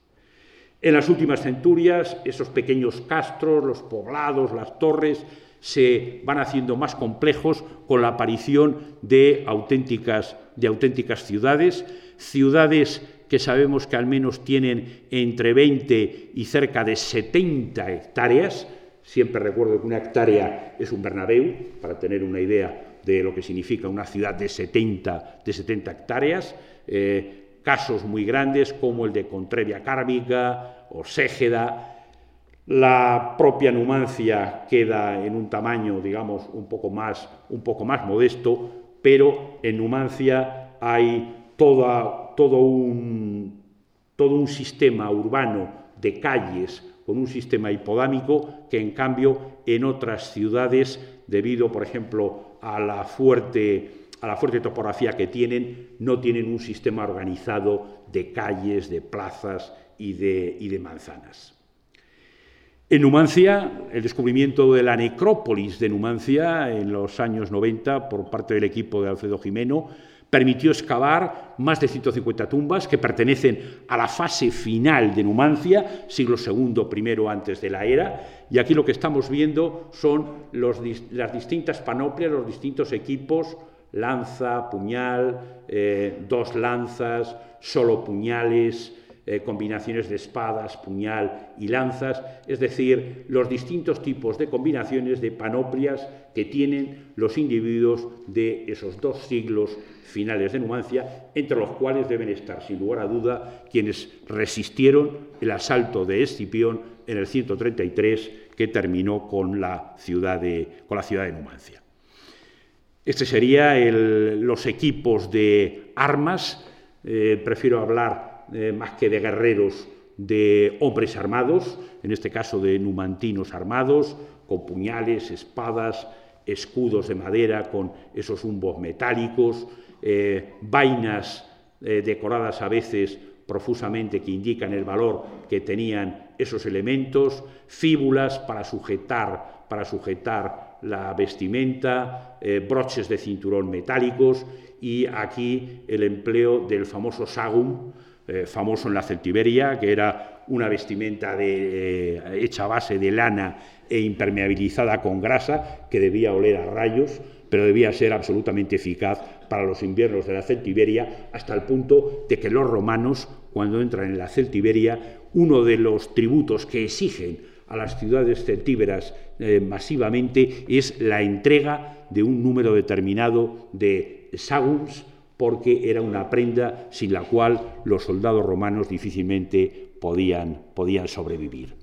En las últimas centurias, esos pequeños castros, los poblados, las torres, se van haciendo más complejos con la aparición de auténticas, de auténticas ciudades, ciudades que sabemos que al menos tienen entre 20 y cerca de 70 hectáreas. Siempre recuerdo que una hectárea es un Bernabéu, para tener una idea de lo que significa una ciudad de 70, de 70 hectáreas. Eh, casos muy grandes como el de Contrevia Cármica o Ségeda. La propia Numancia queda en un tamaño, digamos, un poco más, un poco más modesto, pero en Numancia hay todo, un, todo un sistema urbano de calles con un sistema hipodámico que en cambio en otras ciudades, debido por ejemplo a la fuerte, a la fuerte topografía que tienen, no tienen un sistema organizado de calles, de plazas y de, y de manzanas. En Numancia, el descubrimiento de la necrópolis de Numancia en los años 90 por parte del equipo de Alfredo Jimeno permitió excavar más de 150 tumbas que pertenecen a la fase final de Numancia, siglo II, primero antes de la era, y aquí lo que estamos viendo son las distintas panoplias, los distintos equipos, lanza, puñal, eh, dos lanzas, solo puñales, eh, combinaciones de espadas, puñal y lanzas, es decir, los distintos tipos de combinaciones de panoplias que tienen los individuos de esos dos siglos finales de Numancia, entre los cuales deben estar, sin lugar a duda, quienes resistieron el asalto de Escipión en el 133, que terminó con la ciudad de, con la ciudad de Numancia. Este sería los equipos de armas. Eh, prefiero hablar eh, más que de guerreros, de hombres armados, en este caso de numantinos armados, con puñales, espadas, escudos de madera con esos humbos metálicos, eh, vainas eh, decoradas a veces profusamente que indican el valor que tenían esos elementos, fíbulas para sujetar, para sujetar la vestimenta, broches de cinturón metálicos y aquí el empleo del famoso sagum, eh, famoso en la Celtiberia, que era una vestimenta eh, hecha a base de lana e impermeabilizada con grasa, que debía oler a rayos, pero debía ser absolutamente eficaz para los inviernos de la Celtiberia, hasta el punto de que los romanos, cuando entran en la Celtiberia, uno de los tributos que exigen a las ciudades celtíberas eh, masivamente es la entrega de un número determinado de sagums, porque era una prenda sin la cual los soldados romanos difícilmente podían, podían sobrevivir.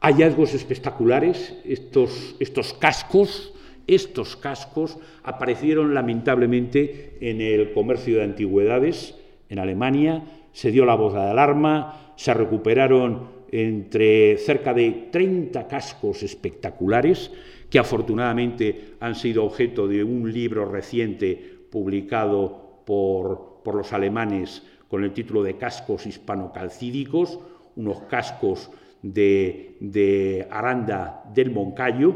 Hallazgos espectaculares, estos, estos cascos, estos cascos aparecieron lamentablemente en el comercio de antigüedades en Alemania, se dio la voz de alarma, se recuperaron entre cerca de 30 cascos espectaculares que afortunadamente han sido objeto de un libro reciente publicado por, los alemanes con el título de Cascos hispanocalcídicos, unos cascos de, Aranda del Moncayo,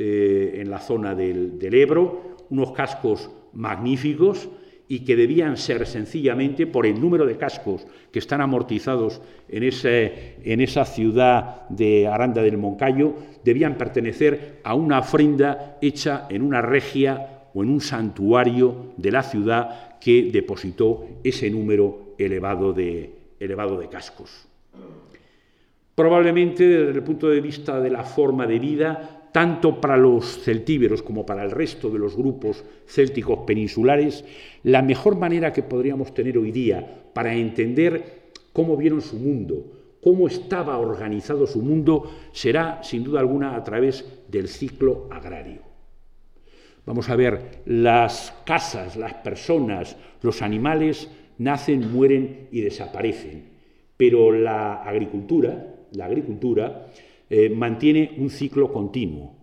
eh, en la zona del, Ebro, unos cascos magníficos y que debían ser sencillamente por el número de cascos que están amortizados en, en esa ciudad de Aranda del Moncayo, debían pertenecer a una ofrenda hecha en una regia o en un santuario de la ciudad que depositó ese número elevado de, elevado de cascos. Probablemente desde el punto de vista de la forma de vida, tanto para los celtíberos como para el resto de los grupos célticos peninsulares, la mejor manera que podríamos tener hoy día para entender cómo vieron su mundo, cómo estaba organizado su mundo, será sin duda alguna a través del ciclo agrario. Vamos a ver, las casas, las personas, los animales nacen, mueren y desaparecen, pero la agricultura, la agricultura eh, mantiene un ciclo continuo.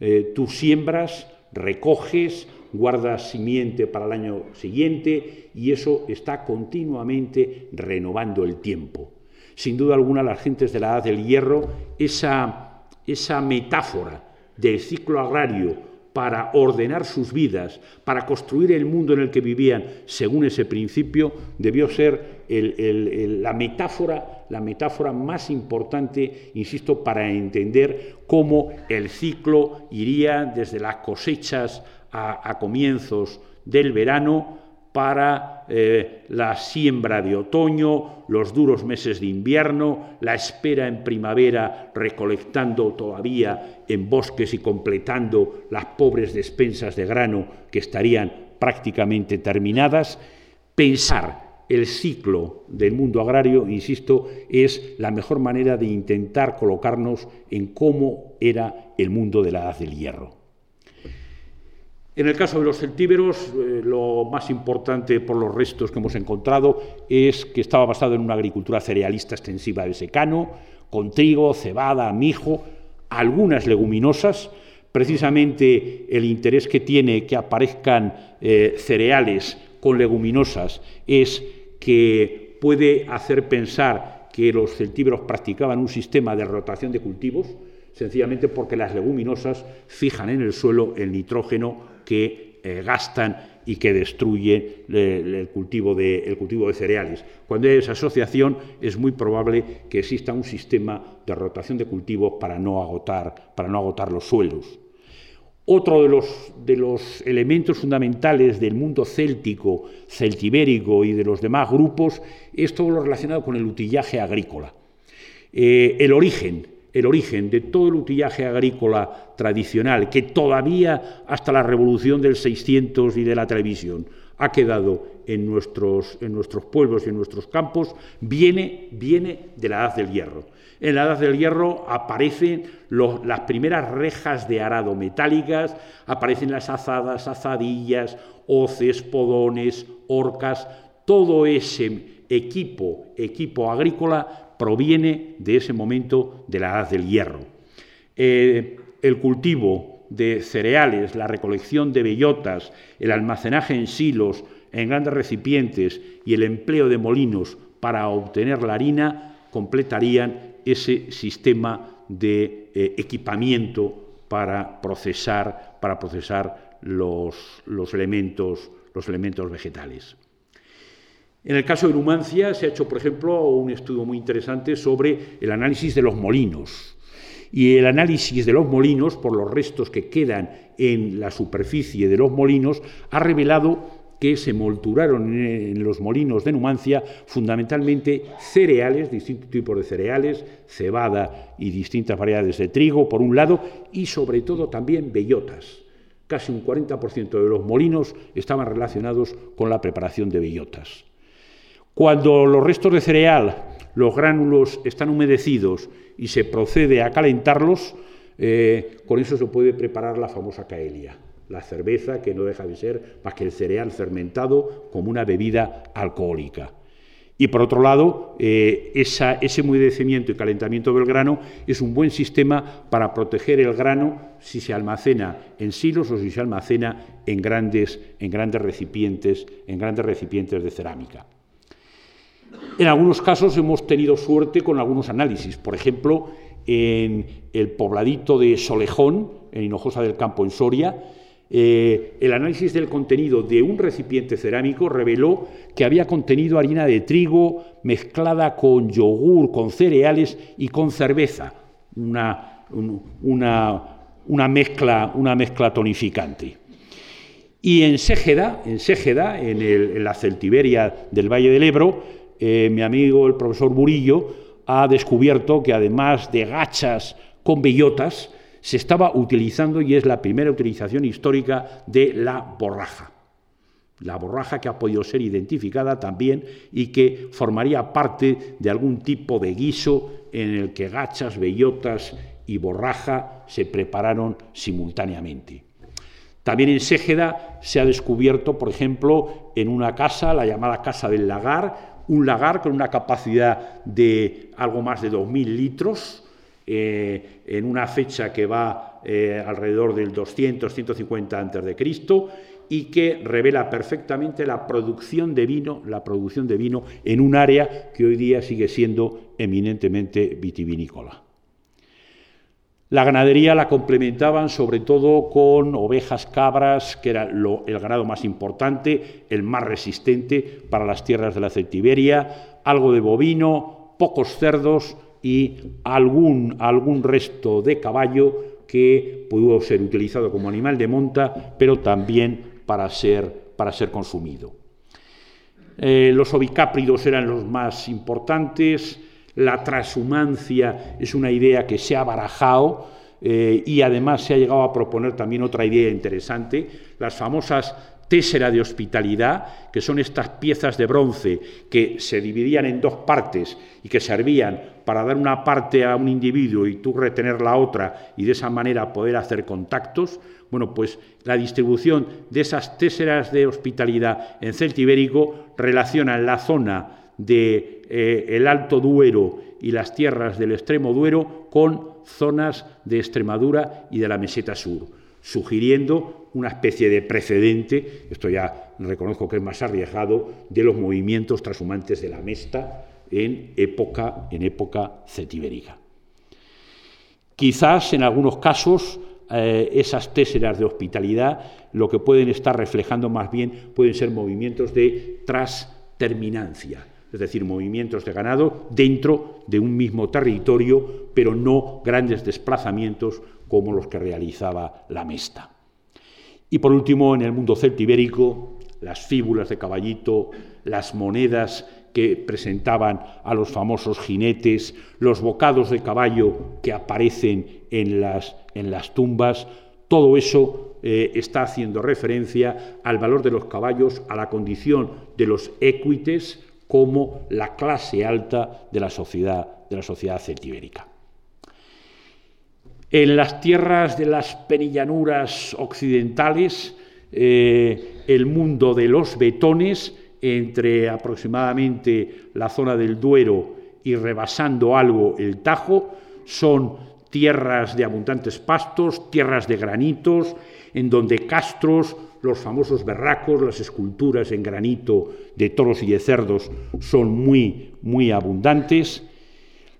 Eh, tú siembras, recoges, guardas simiente para el año siguiente y eso está continuamente renovando el tiempo. Sin duda alguna, las gentes de la Edad del Hierro, esa, esa metáfora del ciclo agrario para ordenar sus vidas, para construir el mundo en el que vivían según ese principio, debió ser la, metáfora, la metáfora más importante, insisto, para entender cómo el ciclo iría desde las cosechas a comienzos del verano para eh, la siembra de otoño, los duros meses de invierno, la espera en primavera recolectando todavía en bosques y completando las pobres despensas de grano que estarían prácticamente terminadas. Pensar el ciclo del mundo agrario, insisto, es la mejor manera de intentar colocarnos en cómo era el mundo de la edad del hierro. En el caso de los celtíberos, eh, lo más importante por los restos que hemos encontrado es que estaba basado en una agricultura cerealista extensiva de secano, con trigo, cebada, mijo, algunas leguminosas. Precisamente el interés que tiene que aparezcan eh, cereales con leguminosas es que puede hacer pensar que los celtíberos practicaban un sistema de rotación de cultivos, sencillamente porque las leguminosas fijan en el suelo el nitrógeno que eh, gastan y que destruyen eh, el, cultivo de, cereales. Cuando hay esa asociación es muy probable que exista un sistema de rotación de cultivos para no agotar los suelos. Otro de los, elementos fundamentales del mundo céltico, celtibérico y de los demás grupos es todo lo relacionado con el utillaje agrícola. Eh, el origen el origen de todo el utillaje agrícola tradicional, que todavía hasta la revolución del 600 y de la televisión ha quedado en nuestros, en nuestros pueblos y en nuestros campos, viene, viene de la Edad del Hierro. En la Edad del Hierro aparecen las primeras rejas de arado metálicas, aparecen las azadas, azadillas, hoces, podones, orcas, todo ese equipo, equipo agrícola proviene de ese momento de la edad del hierro. Eh, el cultivo de cereales, la recolección de bellotas, el almacenaje en silos, en grandes recipientes y el empleo de molinos para obtener la harina completarían ese sistema de eh, equipamiento para procesar, para procesar los, los, elementos, los elementos vegetales. En el caso de Numancia se ha hecho, por ejemplo, un estudio muy interesante sobre el análisis de los molinos. Y el análisis de los molinos, por los restos que quedan en la superficie de los molinos, ha revelado que se molturaron en los molinos de Numancia fundamentalmente cereales, distintos tipos de cereales, cebada y distintas variedades de trigo, por un lado, y sobre todo también bellotas. Casi un 40% de los molinos estaban relacionados con la preparación de bellotas. Cuando los restos de cereal, los gránulos están humedecidos y se procede a calentarlos, eh, con eso se puede preparar la famosa caelia, la cerveza que no deja de ser más que el cereal fermentado como una bebida alcohólica. Y por otro lado, eh, ese humedecimiento y calentamiento del grano es un buen sistema para proteger el grano si se almacena en silos o si se almacena en grandes, en grandes recipientes, en grandes recipientes de cerámica. En algunos casos hemos tenido suerte con algunos análisis. Por ejemplo, en el pobladito de Solejón, en Hinojosa del Campo, en Soria, eh, el análisis del contenido de un recipiente cerámico reveló que había contenido harina de trigo mezclada con yogur, con cereales y con cerveza, una, mezcla, una mezcla tonificante. Y en Ségeda, en, Ségeda, en la celtiberia del Valle del Ebro, eh, mi amigo el profesor Burillo ha descubierto que además de gachas con bellotas, se estaba utilizando y es la primera utilización histórica de la borraja. La borraja que ha podido ser identificada también y que formaría parte de algún tipo de guiso en el que gachas, bellotas y borraja se prepararon simultáneamente. También en Ségeda se ha descubierto, por ejemplo, en una casa, la llamada Casa del Lagar, un lagar con una capacidad de algo más de 2.000 litros, eh, en una fecha que va eh, alrededor del 200-150 a.C., y que revela perfectamente la producción de vino, la producción de vino en un área que hoy día sigue siendo eminentemente vitivinícola. La ganadería la complementaban sobre todo con ovejas, cabras, que era el ganado más importante, el más resistente para las tierras de la Celtiberia, algo de bovino, pocos cerdos y algún, algún resto de caballo que pudo ser utilizado como animal de monta, pero también para ser, para ser consumido. Eh, los ovicápridos eran los más importantes, la transhumancia es una idea que se ha barajado eh, y además se ha llegado a proponer también otra idea interesante, las famosas tésera de hospitalidad, que son estas piezas de bronce que se dividían en dos partes y que servían para dar una parte a un individuo y tú retener la otra y de esa manera poder hacer contactos. Bueno, pues la distribución de esas téseras de hospitalidad en Celtibérico relaciona la zona de, eh, Alto Duero y las tierras del extremo Duero con zonas de Extremadura y de la meseta sur, sugiriendo una especie de precedente, esto ya reconozco que es más arriesgado, de los movimientos transhumantes de la Mesta en época, en época. Quizás en algunos casos eh, esas téseras de hospitalidad lo que pueden estar reflejando más bien pueden ser movimientos de trasterminancia, es decir, movimientos de ganado dentro de un mismo territorio, pero no grandes desplazamientos como los que realizaba la Mesta. Y por último, en el mundo celtibérico, las fíbulas de caballito, las monedas que presentaban a los famosos jinetes, los bocados de caballo que aparecen en las, en las tumbas, todo eso eh, está haciendo referencia al valor de los caballos, a la condición de los equites, como la clase alta de la sociedad, de la sociedad celtibérica. En las tierras de las penillanuras occidentales, eh, el mundo de los betones, entre aproximadamente la zona del Duero y rebasando algo el Tajo, son tierras de abundantes pastos, tierras de granitos, en donde castros, los famosos berracos, las esculturas en granito de toros y de cerdos son muy, muy abundantes.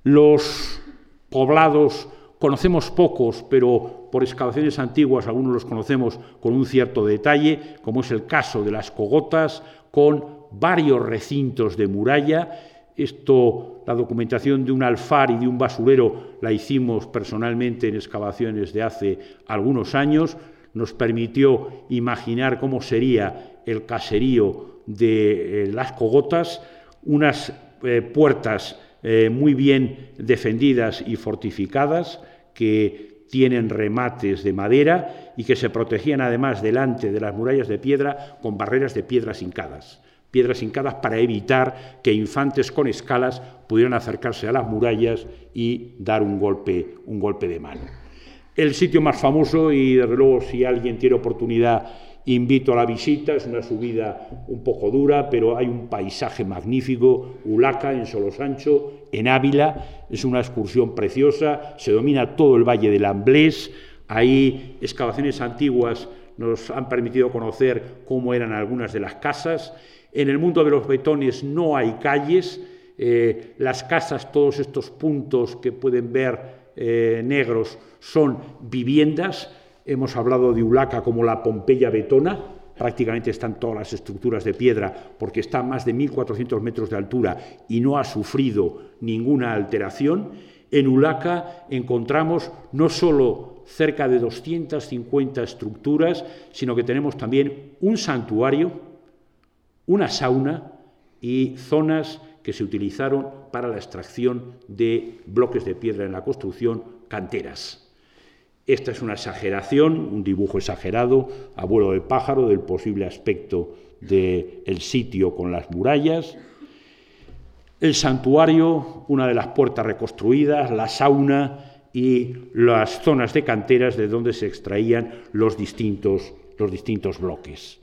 Los poblados conocemos pocos, pero por excavaciones antiguas algunos los conocemos con un cierto detalle, como es el caso de las cogotas, con varios recintos de muralla. Esto, la documentación de un alfar y de un basurero la hicimos personalmente en excavaciones de hace algunos años nos permitió imaginar cómo sería el caserío de eh, las cogotas, unas eh, puertas eh, muy bien defendidas y fortificadas que tienen remates de madera y que se protegían además delante de las murallas de piedra con barreras de piedras hincadas. Piedras hincadas para evitar que infantes con escalas pudieran acercarse a las murallas y dar un golpe, un golpe de mano. El sitio más famoso, y desde luego si alguien tiene oportunidad, invito a la visita, es una subida un poco dura, pero hay un paisaje magnífico, Ulaca, en Solosancho, en Ávila, es una excursión preciosa, se domina todo el Valle del Amblés, hay excavaciones antiguas nos han permitido conocer cómo eran algunas de las casas. En el mundo de los betones no hay calles, eh, las casas, todos estos puntos que pueden ver eh, negros son viviendas. Hemos hablado de Ulaca como la Pompeya betona. Prácticamente están todas las estructuras de piedra porque está a más de 1.400 metros de altura y no ha sufrido ninguna alteración. En Ulaca encontramos no solo cerca de 250 estructuras, sino que tenemos también un santuario, una sauna y zonas que se utilizaron para la extracción de bloques de piedra en la construcción, canteras. Esta es una exageración, un dibujo exagerado, abuelo de pájaro, del posible aspecto del sitio con las murallas. El santuario, una de las puertas reconstruidas, la sauna y las zonas de canteras de donde se extraían los distintos, los distintos bloques.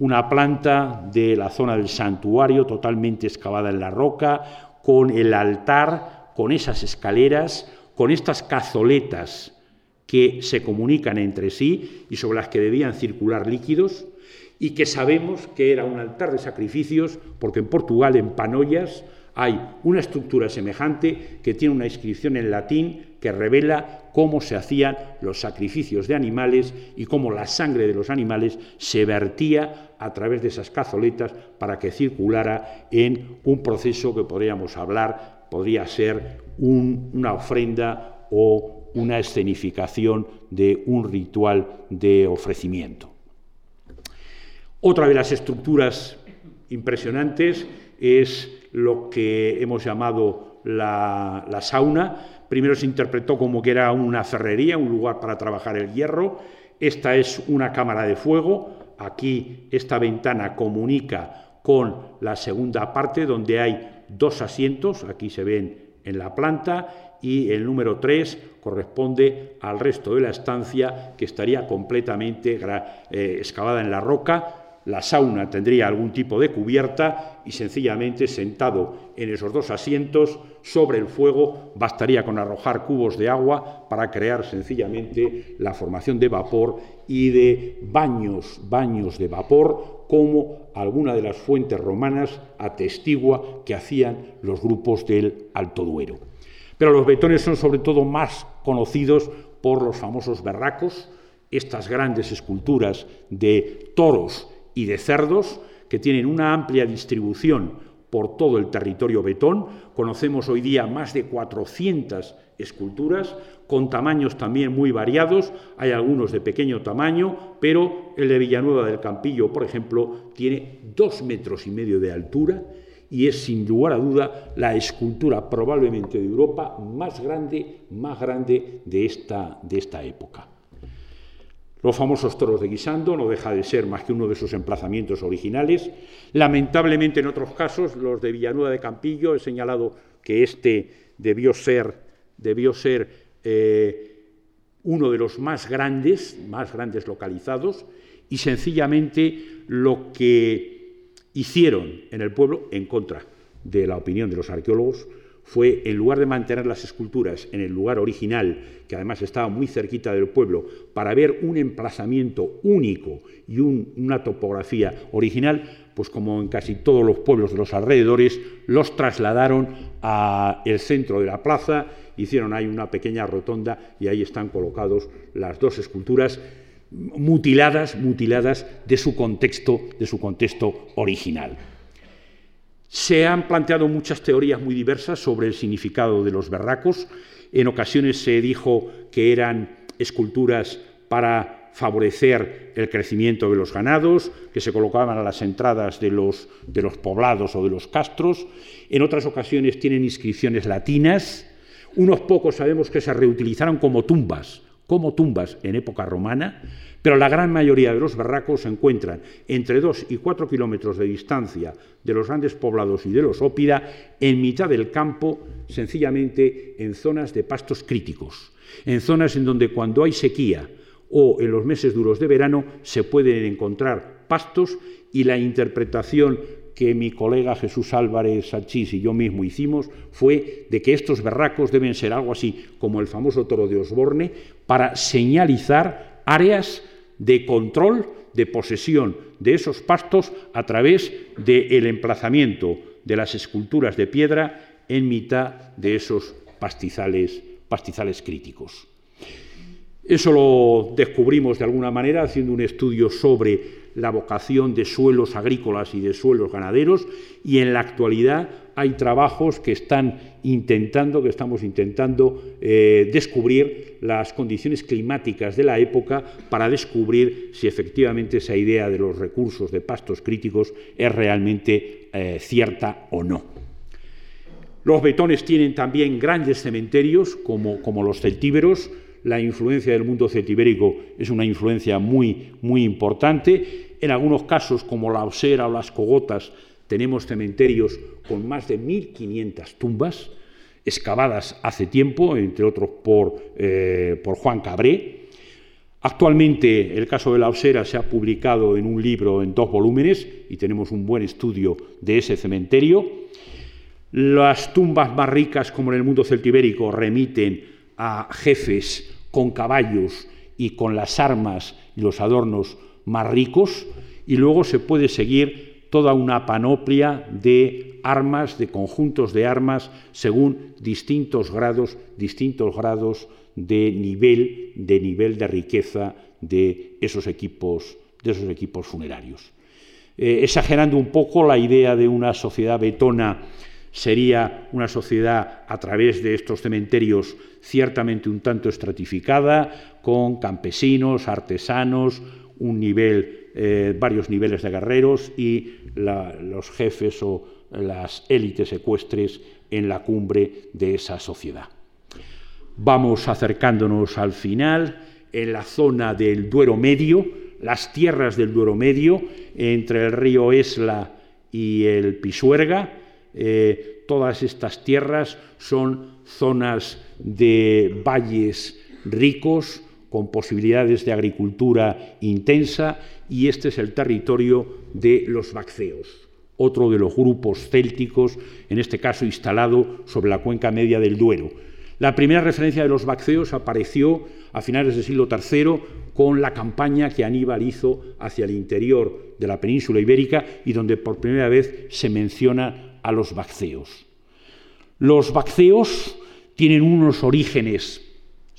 Una planta de la zona del santuario totalmente excavada en la roca, con el altar, con esas escaleras, con estas cazoletas que se comunican entre sí y sobre las que debían circular líquidos, y que sabemos que era un altar de sacrificios, porque en Portugal, en Panoyas, hay una estructura semejante que tiene una inscripción en latín que revela cómo se hacían los sacrificios de animales y cómo la sangre de los animales se vertía a través de esas cazoletas para que circulara en un proceso que podríamos hablar, podría ser una ofrenda o una escenificación de un ritual de ofrecimiento. Otra de las estructuras impresionantes es lo que hemos llamado la, sauna. Primero se interpretó como que era una ferrería, un lugar para trabajar el hierro. Esta es una cámara de fuego. Aquí esta ventana comunica con la segunda parte donde hay dos asientos. Aquí se ven en la planta y el número 3 corresponde al resto de la estancia que estaría completamente eh, excavada en la roca la sauna tendría algún tipo de cubierta y sencillamente sentado en esos dos asientos sobre el fuego bastaría con arrojar cubos de agua para crear sencillamente la formación de vapor y de baños, baños de vapor como alguna de las fuentes romanas atestigua que hacían los grupos del Alto Duero. Pero los betones son sobre todo más conocidos por los famosos berracos, estas grandes esculturas de toros y de cerdos que tienen una amplia distribución por todo el territorio betón. Conocemos hoy día más de 400 esculturas con tamaños también muy variados. Hay algunos de pequeño tamaño, pero el de Villanueva del Campillo, por ejemplo, tiene dos metros y medio de altura y es sin lugar a duda la escultura probablemente de Europa más grande, más grande de esta, de esta época. Los famosos toros de Guisando no deja de ser más que uno de sus emplazamientos originales. Lamentablemente, en otros casos, los de Villanueva de Campillo, he señalado que este debió ser, debió ser eh, uno de los más grandes, más grandes localizados, y sencillamente lo que hicieron en el pueblo, en contra de la opinión de los arqueólogos, fue, en lugar de mantener las esculturas en el lugar original, que además estaba muy cerquita del pueblo, para ver un emplazamiento único y una topografía original, pues como en casi todos los pueblos de los alrededores, los trasladaron al centro de la plaza, hicieron ahí una pequeña rotonda y ahí están colocados las dos esculturas mutiladas, mutiladas de su contexto, de su contexto original. Se han planteado muchas teorías muy diversas sobre el significado de los berracos. En ocasiones se dijo que eran esculturas para favorecer el crecimiento de los ganados, que se colocaban a las entradas de los, de los poblados o de los castros. En otras ocasiones tienen inscripciones latinas. Unos pocos sabemos que se reutilizaron como tumbas, como tumbas en época romana, pero la gran mayoría de los barracos se encuentran entre 2 y 4 kilómetros de distancia de los grandes poblados y de los ópida, en mitad del campo, sencillamente en zonas de pastos críticos, en zonas en donde cuando hay sequía o en los meses duros de verano se pueden encontrar pastos y la interpretación que mi colega Jesús Álvarez Sachís y yo mismo hicimos fue de que estos berracos deben ser algo así como el famoso toro de Osborne para señalizar áreas de control, de posesión de esos pastos a través del emplazamiento de las esculturas de piedra en mitad de esos pastizales, pastizales críticos. Eso lo descubrimos de alguna manera haciendo un estudio sobre la vocación de suelos agrícolas y de suelos ganaderos y en la actualidad hay trabajos que están intentando, que estamos intentando eh, descubrir las condiciones climáticas de la época para descubrir si efectivamente esa idea de los recursos de pastos críticos es realmente eh, cierta o no. Los betones tienen también grandes cementerios como, como los celtíberos, la influencia del mundo celtibérico es una influencia muy, muy importante. En algunos casos, como la Osera o las Cogotas, tenemos cementerios con más de 1.500 tumbas excavadas hace tiempo, entre otros por, eh, por Juan Cabré. Actualmente el caso de la Osera se ha publicado en un libro en dos volúmenes y tenemos un buen estudio de ese cementerio. Las tumbas más ricas, como en el mundo celtibérico, remiten a jefes con caballos y con las armas y los adornos más ricos, y luego se puede seguir toda una panoplia de armas, de conjuntos de armas, según distintos grados, distintos grados de nivel, de nivel de riqueza de esos equipos, de esos equipos funerarios. Eh, exagerando un poco la idea de una sociedad betona sería una sociedad a través de estos cementerios ciertamente un tanto estratificada, con campesinos, artesanos, un nivel, eh, varios niveles de guerreros y los jefes o las élites ecuestres en la cumbre de esa sociedad. Vamos acercándonos al final, en la zona del Duero Medio, las tierras del Duero Medio, entre el río Esla y el Pisuerga, eh, todas estas tierras son zonas de valles ricos, con posibilidades de agricultura intensa, y este es el territorio de los Bacceos, otro de los grupos célticos, en este caso instalado sobre la cuenca media del Duero. La primera referencia de los Bacceos apareció a finales del siglo III con la campaña que Aníbal hizo hacia el interior de la península ibérica y donde por primera vez se menciona a los bacceos. Los bacceos tienen unos orígenes,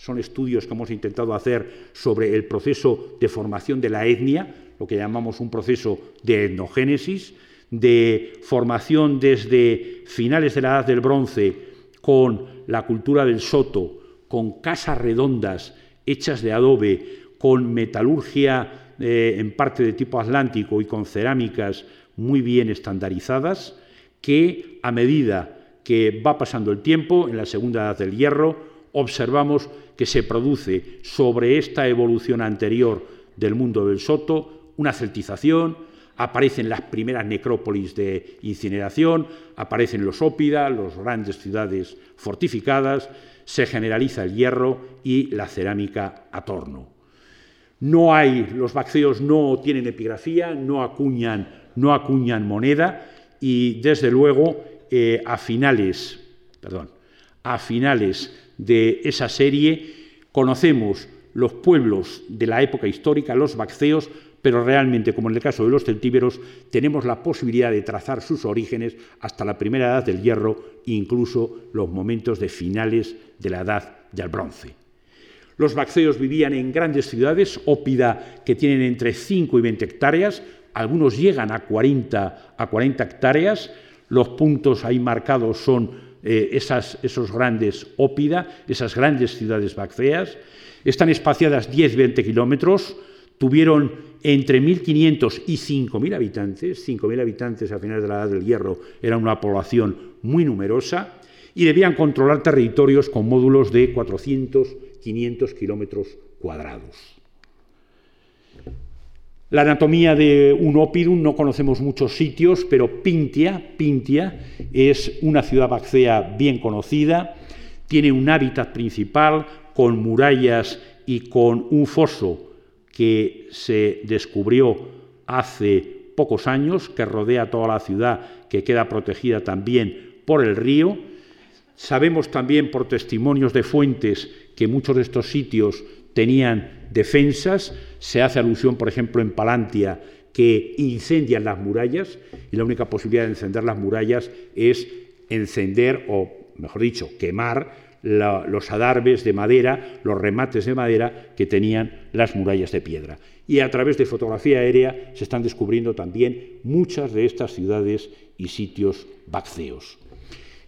son estudios que hemos intentado hacer sobre el proceso de formación de la etnia, lo que llamamos un proceso de etnogénesis, de formación desde finales de la Edad del Bronce con la cultura del soto, con casas redondas hechas de adobe, con metalurgia eh, en parte de tipo atlántico y con cerámicas muy bien estandarizadas, que a medida que va pasando el tiempo, en la segunda edad del hierro, observamos que se produce sobre esta evolución anterior del mundo del soto una celtización, aparecen las primeras necrópolis de incineración, aparecen los ópida, las grandes ciudades fortificadas, se generaliza el hierro y la cerámica a torno. No hay, los bacceos no tienen epigrafía, no acuñan, no acuñan moneda, y desde luego eh, a finales, perdón, a finales de esa serie. Conocemos los pueblos de la época histórica, los bacceos, pero realmente, como en el caso de los celtíberos, tenemos la posibilidad de trazar sus orígenes hasta la primera edad del hierro, incluso los momentos de finales de la edad del bronce. Los bacceos vivían en grandes ciudades, ópida, que tienen entre 5 y 20 hectáreas, algunos llegan a 40, a 40 hectáreas, los puntos ahí marcados son eh, esas, esos grandes ópida, esas grandes ciudades bacceas, están espaciadas 10-20 kilómetros, tuvieron entre 1.500 y 5.000 habitantes, 5.000 habitantes a finales de la Edad del Hierro era una población muy numerosa, y debían controlar territorios con módulos de 400-500 kilómetros cuadrados. La anatomía de un opidum no conocemos muchos sitios, pero Pintia, Pintia es una ciudad bacea bien conocida, tiene un hábitat principal con murallas y con un foso que se descubrió hace pocos años, que rodea toda la ciudad, que queda protegida también por el río. Sabemos también por testimonios de fuentes que muchos de estos sitios tenían defensas, se hace alusión, por ejemplo, en Palantia, que incendian las murallas, y la única posibilidad de encender las murallas es encender, o mejor dicho, quemar los adarves de madera, los remates de madera que tenían las murallas de piedra. Y a través de fotografía aérea se están descubriendo también muchas de estas ciudades y sitios bacceos.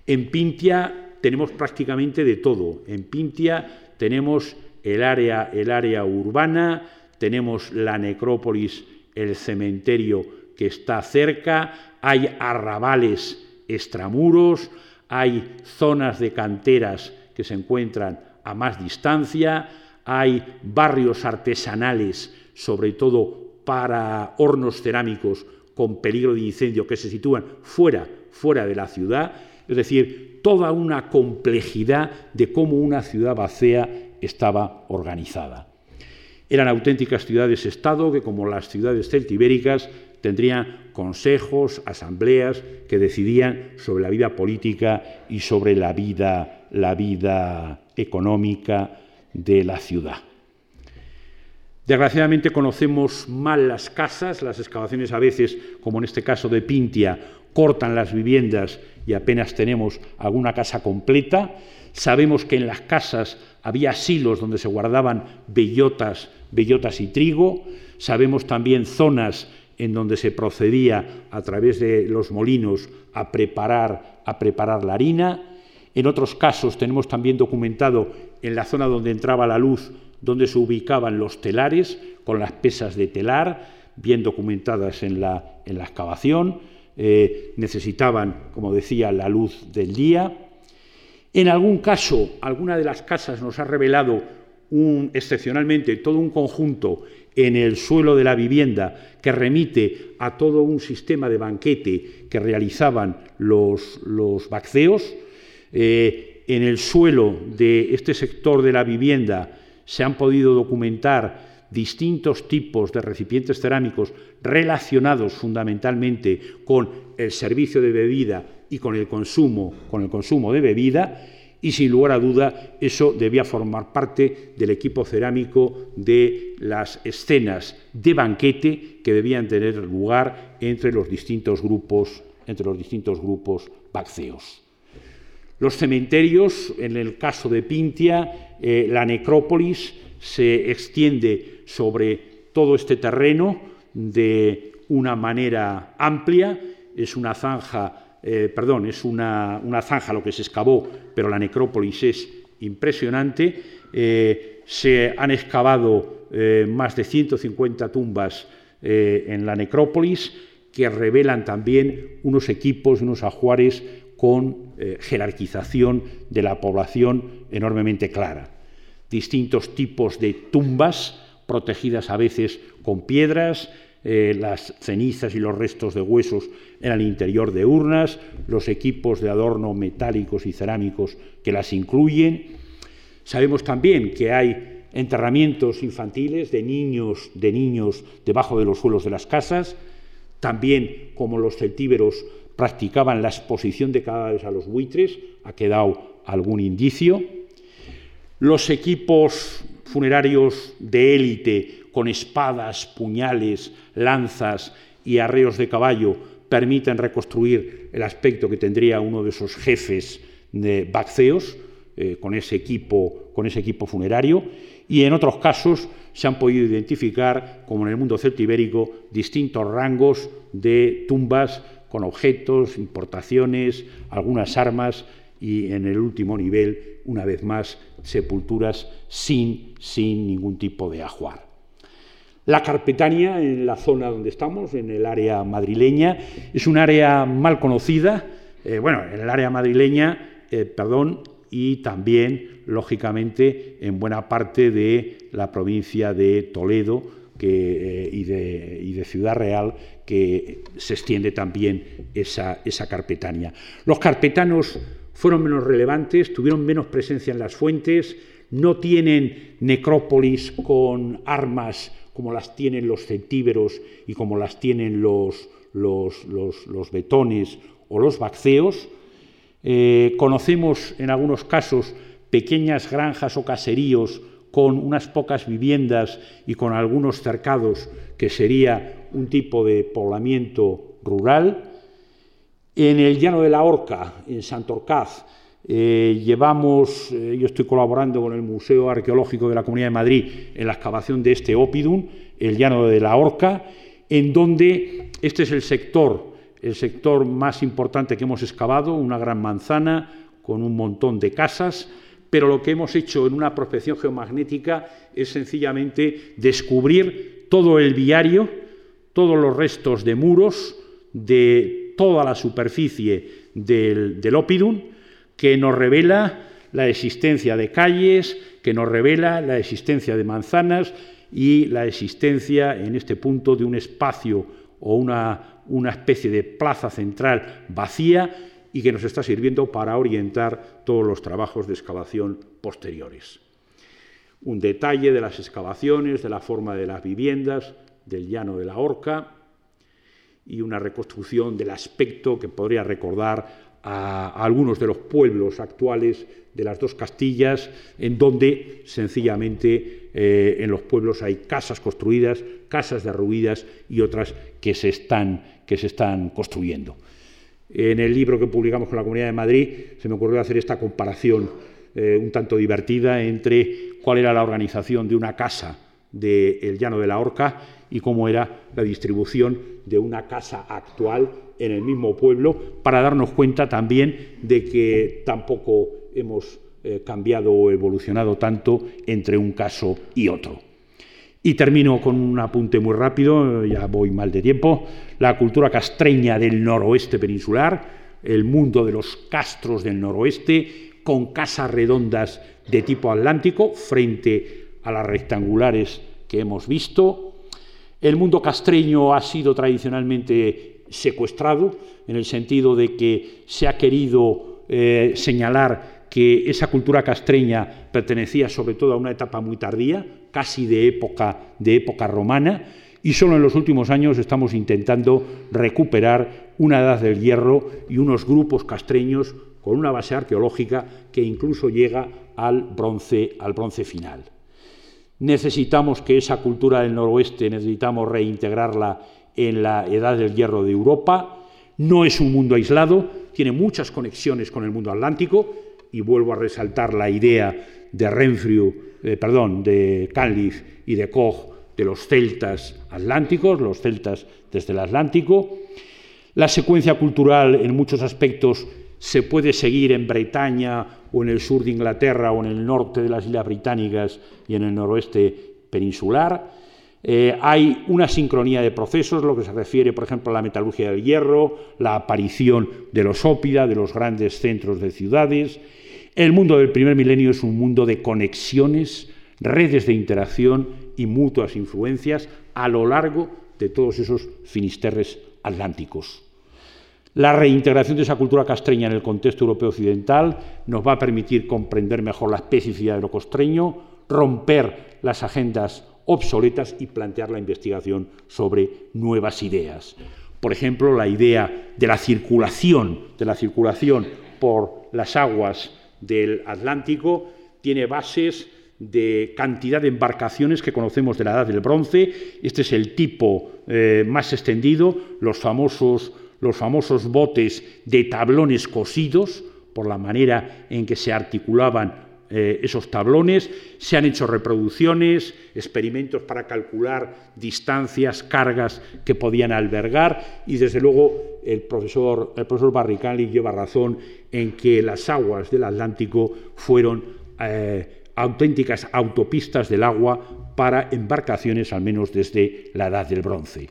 En Pintia tenemos prácticamente de todo. En Pintia tenemos el área, el área urbana, tenemos la necrópolis, el cementerio que está cerca, hay arrabales extramuros, hay zonas de canteras que se encuentran a más distancia, hay barrios artesanales, sobre todo para hornos cerámicos con peligro de incendio que se sitúan fuera, fuera de la ciudad, es decir, toda una complejidad de cómo una ciudad vacía estaba organizada. Eran auténticas ciudades-estado que, como las ciudades celtibéricas, tendrían consejos, asambleas que decidían sobre la vida política y sobre la vida, la vida económica de la ciudad. Desgraciadamente conocemos mal las casas, las excavaciones a veces, como en este caso de Pintia, cortan las viviendas y apenas tenemos alguna casa completa. Sabemos que en las casas había silos donde se guardaban bellotas, bellotas y trigo. Sabemos también zonas en donde se procedía a través de los molinos a preparar, a preparar la harina. En otros casos tenemos también documentado en la zona donde entraba la luz donde se ubicaban los telares con las pesas de telar, bien documentadas en la, en la excavación, eh, necesitaban, como decía, la luz del día. En algún caso, alguna de las casas nos ha revelado un, excepcionalmente todo un conjunto en el suelo de la vivienda que remite a todo un sistema de banquete que realizaban los, los bacceos. Eh, en el suelo de este sector de la vivienda se han podido documentar distintos tipos de recipientes cerámicos relacionados fundamentalmente con el servicio de bebida y con el consumo, con el consumo de bebida, y sin lugar a duda eso debía formar parte del equipo cerámico de las escenas de banquete que debían tener lugar entre los distintos grupos, entre los distintos grupos bacceos. Los cementerios, en el caso de Pintia, eh, la necrópolis se extiende sobre todo este terreno de una manera amplia, es una zanja, eh, perdón, es una, zanja lo que se excavó, pero la necrópolis es impresionante. Eh, se han excavado más de 150 tumbas en la necrópolis que revelan también unos equipos, unos ajuares con eh, jerarquización de la población enormemente clara. Distintos tipos de tumbas protegidas a veces con piedras, eh, las cenizas y los restos de huesos en el interior de urnas, los equipos de adorno metálicos y cerámicos que las incluyen. Sabemos también que hay enterramientos infantiles de niños, de niños debajo de los suelos de las casas, también como los celtíberos practicaban la exposición de cadáveres a los buitres, ha quedado algún indicio. Los equipos funerarios de élite con espadas, puñales, lanzas y arreos de caballo permiten reconstruir el aspecto que tendría uno de esos jefes de Bacceos eh, con, ese equipo, con ese equipo funerario y en otros casos se han podido identificar, como en el mundo celtibérico, distintos rangos de tumbas con objetos, importaciones, algunas armas y en el último nivel, una vez más, sepulturas sin, sin ningún tipo de ajuar. La Carpetania, en la zona donde estamos, en el área madrileña, es un área mal conocida, eh, bueno, en el área madrileña, eh, perdón, y también, lógicamente, en buena parte de la provincia de Toledo eh, y, de, Ciudad Real, que se extiende también esa, carpetania. Los carpetanos fueron menos relevantes, tuvieron menos presencia en las fuentes, no tienen necrópolis con armas como las tienen los centíberos y como las tienen los, los, los, betones o los bacceos. Eh, conocemos en algunos casos pequeñas granjas o caseríos con unas pocas viviendas y con algunos cercados, que sería un tipo de poblamiento rural. En el llano de la Horca, en Santorcaz, eh, llevamos, eh, yo estoy colaborando con el Museo Arqueológico de la Comunidad de Madrid en la excavación de este Opidum, el llano de la Horca, en donde este es el sector, el sector más importante que hemos excavado, una gran manzana con un montón de casas, pero lo que hemos hecho en una prospección geomagnética es sencillamente descubrir todo el viario, todos los restos de muros, de toda la superficie del, del Opidum, que nos revela la existencia de calles, que nos revela la existencia de manzanas y la existencia en este punto de un espacio o una, una especie de plaza central vacía y que nos está sirviendo para orientar todos los trabajos de excavación posteriores. Un detalle de las excavaciones, de la forma de las viviendas, del llano de la Horca y una reconstrucción del aspecto que podría recordar a, algunos de los pueblos actuales de las dos Castillas, en donde sencillamente eh, en los pueblos hay casas construidas, casas derruidas y otras que se están, que se están construyendo. En el libro que publicamos con la Comunidad de Madrid se me ocurrió hacer esta comparación eh, un tanto divertida entre cuál era la organización de una casa del Llano de la Horca y cómo era la distribución de una casa actual en el mismo pueblo, para darnos cuenta también de que tampoco hemos eh, cambiado o evolucionado tanto entre un caso y otro. Y termino con un apunte muy rápido, ya voy mal de tiempo, la cultura castreña del noroeste peninsular, el mundo de los castros del noroeste, con casas redondas de tipo atlántico frente a las rectangulares que hemos visto. El mundo castreño ha sido tradicionalmente secuestrado, en el sentido de que se ha querido eh, señalar que esa cultura castreña pertenecía sobre todo a una etapa muy tardía, casi de época, de época romana, y solo en los últimos años estamos intentando recuperar una edad del hierro y unos grupos castreños con una base arqueológica que incluso llega al bronce, al bronce final. Necesitamos que esa cultura del noroeste, necesitamos reintegrarla en la edad del hierro de Europa. No es un mundo aislado, tiene muchas conexiones con el mundo atlántico, y vuelvo a resaltar la idea de Renfrew, eh, perdón, de Canlif y de Koch de los celtas atlánticos, los celtas desde el Atlántico. La secuencia cultural en muchos aspectos se puede seguir en Bretaña o en el sur de Inglaterra o en el norte de las Islas Británicas y en el noroeste peninsular. Eh, hay una sincronía de procesos, lo que se refiere, por ejemplo, a la metalurgia del hierro, la aparición de los ópida, de los grandes centros de ciudades, el mundo del primer milenio es un mundo de conexiones, redes de interacción y mutuas influencias a lo largo de todos esos finisterres atlánticos. La reintegración de esa cultura castreña en el contexto europeo occidental nos va a permitir comprender mejor la especificidad de lo costreño, romper las agendas obsoletas y plantear la investigación sobre nuevas ideas. Por ejemplo, la idea de la circulación, de la circulación por las aguas del Atlántico, tiene bases de cantidad de embarcaciones que conocemos de la Edad del Bronce. Este es el tipo eh, más extendido, los famosos, los famosos botes de tablones cosidos, por la manera en que se articulaban eh, esos tablones, se han hecho reproducciones, experimentos para calcular distancias, cargas que podían albergar y desde luego el profesor, el profesor Barricali lleva razón en que las aguas del Atlántico fueron eh, auténticas autopistas del agua para embarcaciones, al menos desde la edad del bronce.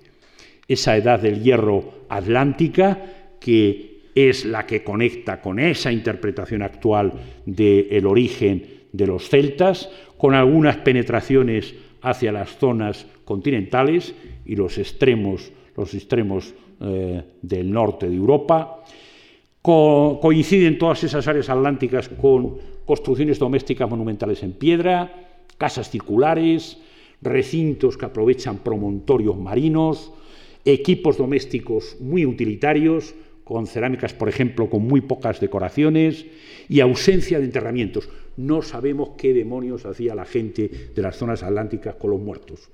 Esa edad del hierro atlántica que es la que conecta con esa interpretación actual del origen de los celtas, con algunas penetraciones hacia las zonas continentales y los extremos, eh, del norte de Europa. coinciden todas esas áreas atlánticas con construcciones domésticas monumentales en piedra, casas circulares, recintos que aprovechan promontorios marinos, equipos domésticos muy utilitarios, con cerámicas, por ejemplo, con muy pocas decoraciones y ausencia de enterramientos. No sabemos qué demonios hacía la gente de las zonas atlánticas con los muertos.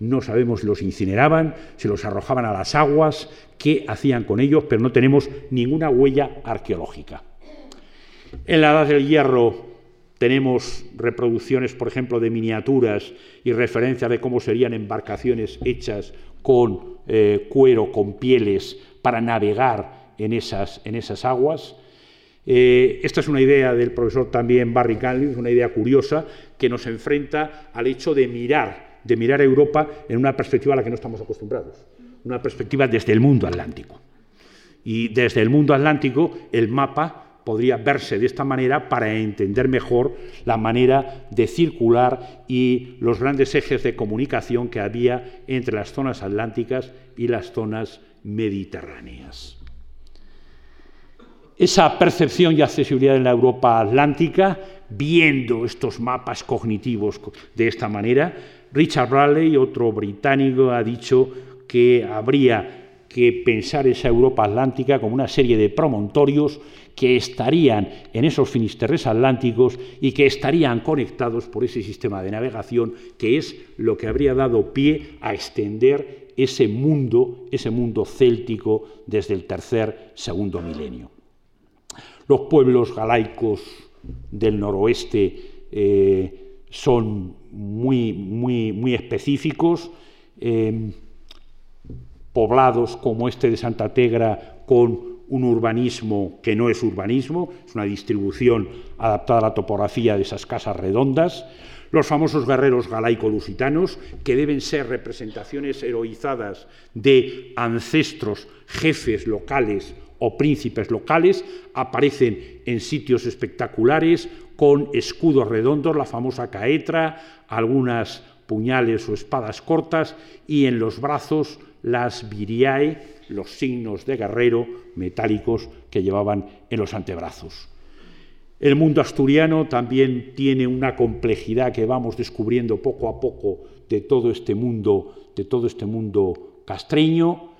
No sabemos si los incineraban, si los arrojaban a las aguas, qué hacían con ellos, pero no tenemos ninguna huella arqueológica. En la Edad del Hierro tenemos reproducciones, por ejemplo, de miniaturas y referencias de cómo serían embarcaciones hechas con eh, cuero, con pieles, para navegar en esas, en esas aguas. Eh, esta es una idea del profesor también Barry Canley, una idea curiosa que nos enfrenta al hecho de mirar, de mirar Europa en una perspectiva a la que no estamos acostumbrados, una perspectiva desde el mundo atlántico. Y desde el mundo atlántico el mapa podría verse de esta manera para entender mejor la manera de circular y los grandes ejes de comunicación que había entre las zonas atlánticas y las zonas mediterráneas esa percepción y accesibilidad en la Europa atlántica viendo estos mapas cognitivos de esta manera. Richard Bradley, otro británico, ha dicho que habría que pensar esa Europa atlántica como una serie de promontorios que estarían en esos finisterres atlánticos y que estarían conectados por ese sistema de navegación que es lo que habría dado pie a extender ese mundo, ese mundo céltico desde el tercer, segundo milenio. Los pueblos galaicos del noroeste eh, son muy, muy, muy específicos, eh, poblados como este de Santa Tegra con un urbanismo que no es urbanismo, es una distribución adaptada a la topografía de esas casas redondas, los famosos guerreros galaico-lusitanos, que deben ser representaciones heroizadas de ancestros, jefes locales o príncipes locales, aparecen en sitios espectaculares con escudos redondos, la famosa caetra, algunas puñales o espadas cortas y en los brazos las viriae, los signos de guerrero metálicos que llevaban en los antebrazos. El mundo asturiano también tiene una complejidad que vamos descubriendo poco a poco de todo este mundo, de todo este mundo castreño.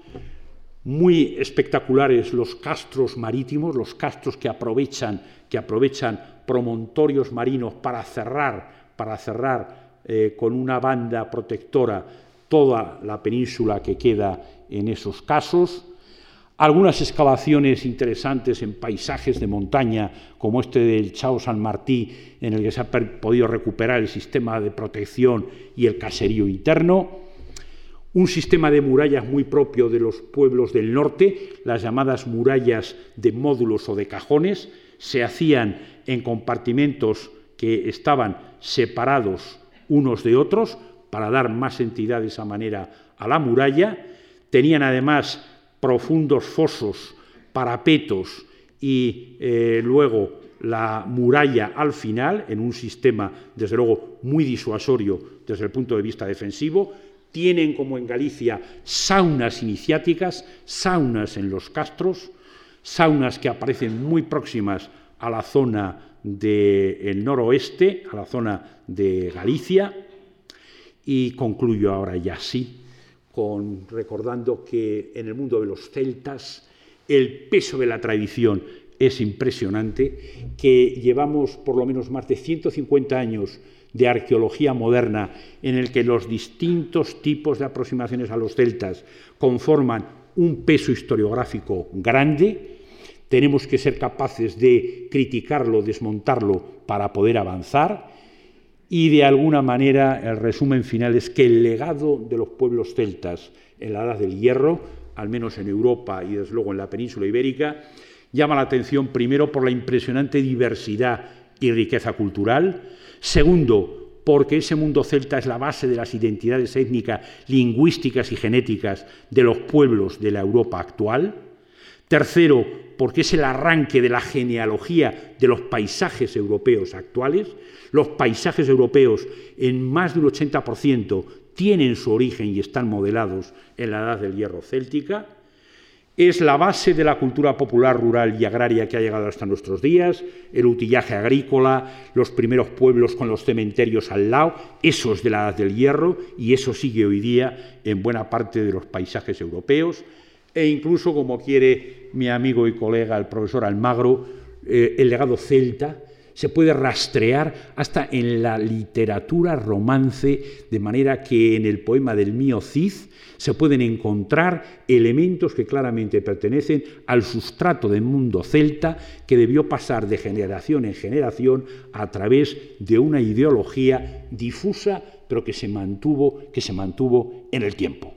Muy espectaculares los castros marítimos, los castros que aprovechan, que aprovechan promontorios marinos para cerrar, para cerrar eh, con una banda protectora toda la península que queda en esos casos, algunas excavaciones interesantes en paisajes de montaña, como este del Chao San Martí, en el que se ha podido recuperar el sistema de protección y el caserío interno, un sistema de murallas muy propio de los pueblos del norte, las llamadas murallas de módulos o de cajones, se hacían en compartimentos que estaban separados unos de otros para dar más entidad de esa manera a la muralla, Tenían además profundos fosos, parapetos y eh, luego la muralla al final, en un sistema, desde luego, muy disuasorio desde el punto de vista defensivo. Tienen, como en Galicia, saunas iniciáticas, saunas en los castros, saunas que aparecen muy próximas a la zona del noroeste, a la zona de Galicia. Y concluyo ahora ya sí con, recordando que en el mundo de los celtas el peso de la tradición es impresionante, que llevamos por lo menos más de 150 años de arqueología moderna en el que los distintos tipos de aproximaciones a los celtas conforman un peso historiográfico grande, tenemos que ser capaces de criticarlo, desmontarlo para poder avanzar. Y de alguna manera el resumen final es que el legado de los pueblos celtas en la Edad del Hierro, al menos en Europa y desde luego en la península ibérica, llama la atención primero por la impresionante diversidad y riqueza cultural, segundo porque ese mundo celta es la base de las identidades étnicas, lingüísticas y genéticas de los pueblos de la Europa actual, tercero porque es el arranque de la genealogía de los paisajes europeos actuales, los paisajes europeos en más del 80% tienen su origen y están modelados en la edad del hierro céltica, es la base de la cultura popular rural y agraria que ha llegado hasta nuestros días, el utillaje agrícola, los primeros pueblos con los cementerios al lado, eso es de la edad del hierro y eso sigue hoy día en buena parte de los paisajes europeos. E incluso, como quiere mi amigo y colega el profesor Almagro, eh, el legado celta, se puede rastrear hasta en la literatura romance, de manera que en el poema del mío Cid se pueden encontrar elementos que claramente pertenecen al sustrato del mundo celta que debió pasar de generación en generación a través de una ideología difusa, pero que se mantuvo, que se mantuvo en el tiempo.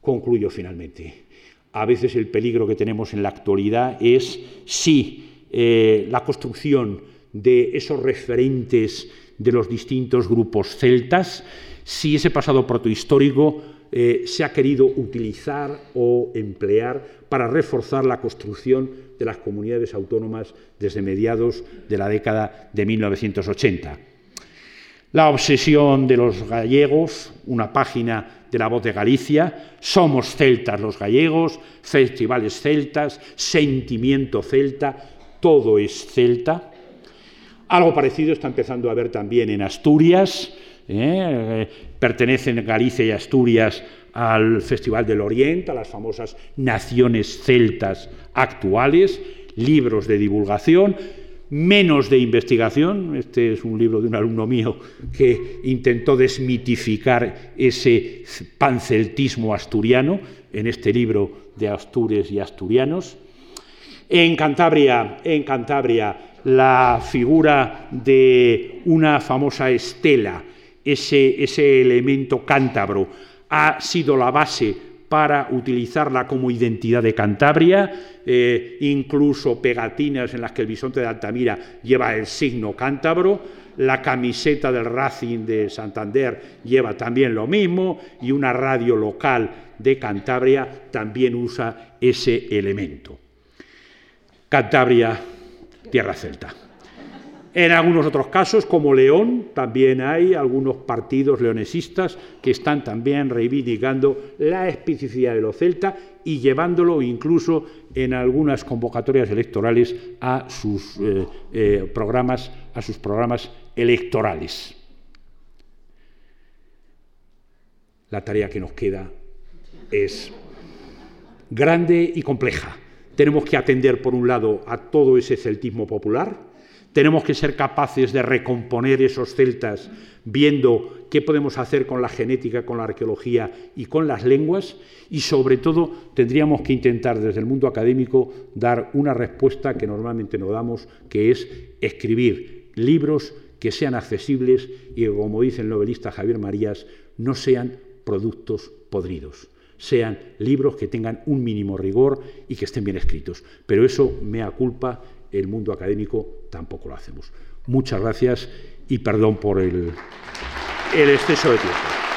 Concluyo finalmente. A veces el peligro que tenemos en la actualidad es si eh, la construcción de esos referentes de los distintos grupos celtas, si ese pasado protohistórico eh, se ha querido utilizar o emplear para reforzar la construcción de las comunidades autónomas desde mediados de la década de 1980. La obsesión de los gallegos, una página de la voz de Galicia, somos celtas los gallegos, festivales celtas, sentimiento celta, todo es celta. Algo parecido está empezando a ver también en Asturias. ¿eh? Pertenecen Galicia y Asturias al Festival del Oriente, a las famosas naciones celtas actuales, libros de divulgación, menos de investigación. Este es un libro de un alumno mío que intentó desmitificar ese panceltismo asturiano en este libro de Astures y Asturianos. En Cantabria, en Cantabria, la figura de una famosa estela, ese, ese elemento cántabro, ha sido la base para utilizarla como identidad de Cantabria, eh, incluso pegatinas en las que el bisonte de Altamira lleva el signo cántabro, la camiseta del Racing de Santander lleva también lo mismo y una radio local de Cantabria también usa ese elemento. Cantabria, tierra celta. En algunos otros casos, como León, también hay algunos partidos leonesistas que están también reivindicando la especificidad de los celtas y llevándolo incluso en algunas convocatorias electorales a sus eh, eh, programas, a sus programas electorales. La tarea que nos queda es grande y compleja. Tenemos que atender, por un lado, a todo ese celtismo popular, tenemos que ser capaces de recomponer esos celtas viendo qué podemos hacer con la genética, con la arqueología y con las lenguas. Y sobre todo tendríamos que intentar desde el mundo académico dar una respuesta que normalmente no damos, que es escribir libros que sean accesibles y como dice el novelista Javier Marías, no sean productos podridos sean libros que tengan un mínimo rigor y que estén bien escritos. Pero eso, mea culpa, el mundo académico tampoco lo hacemos. Muchas gracias y perdón por el, el exceso de tiempo.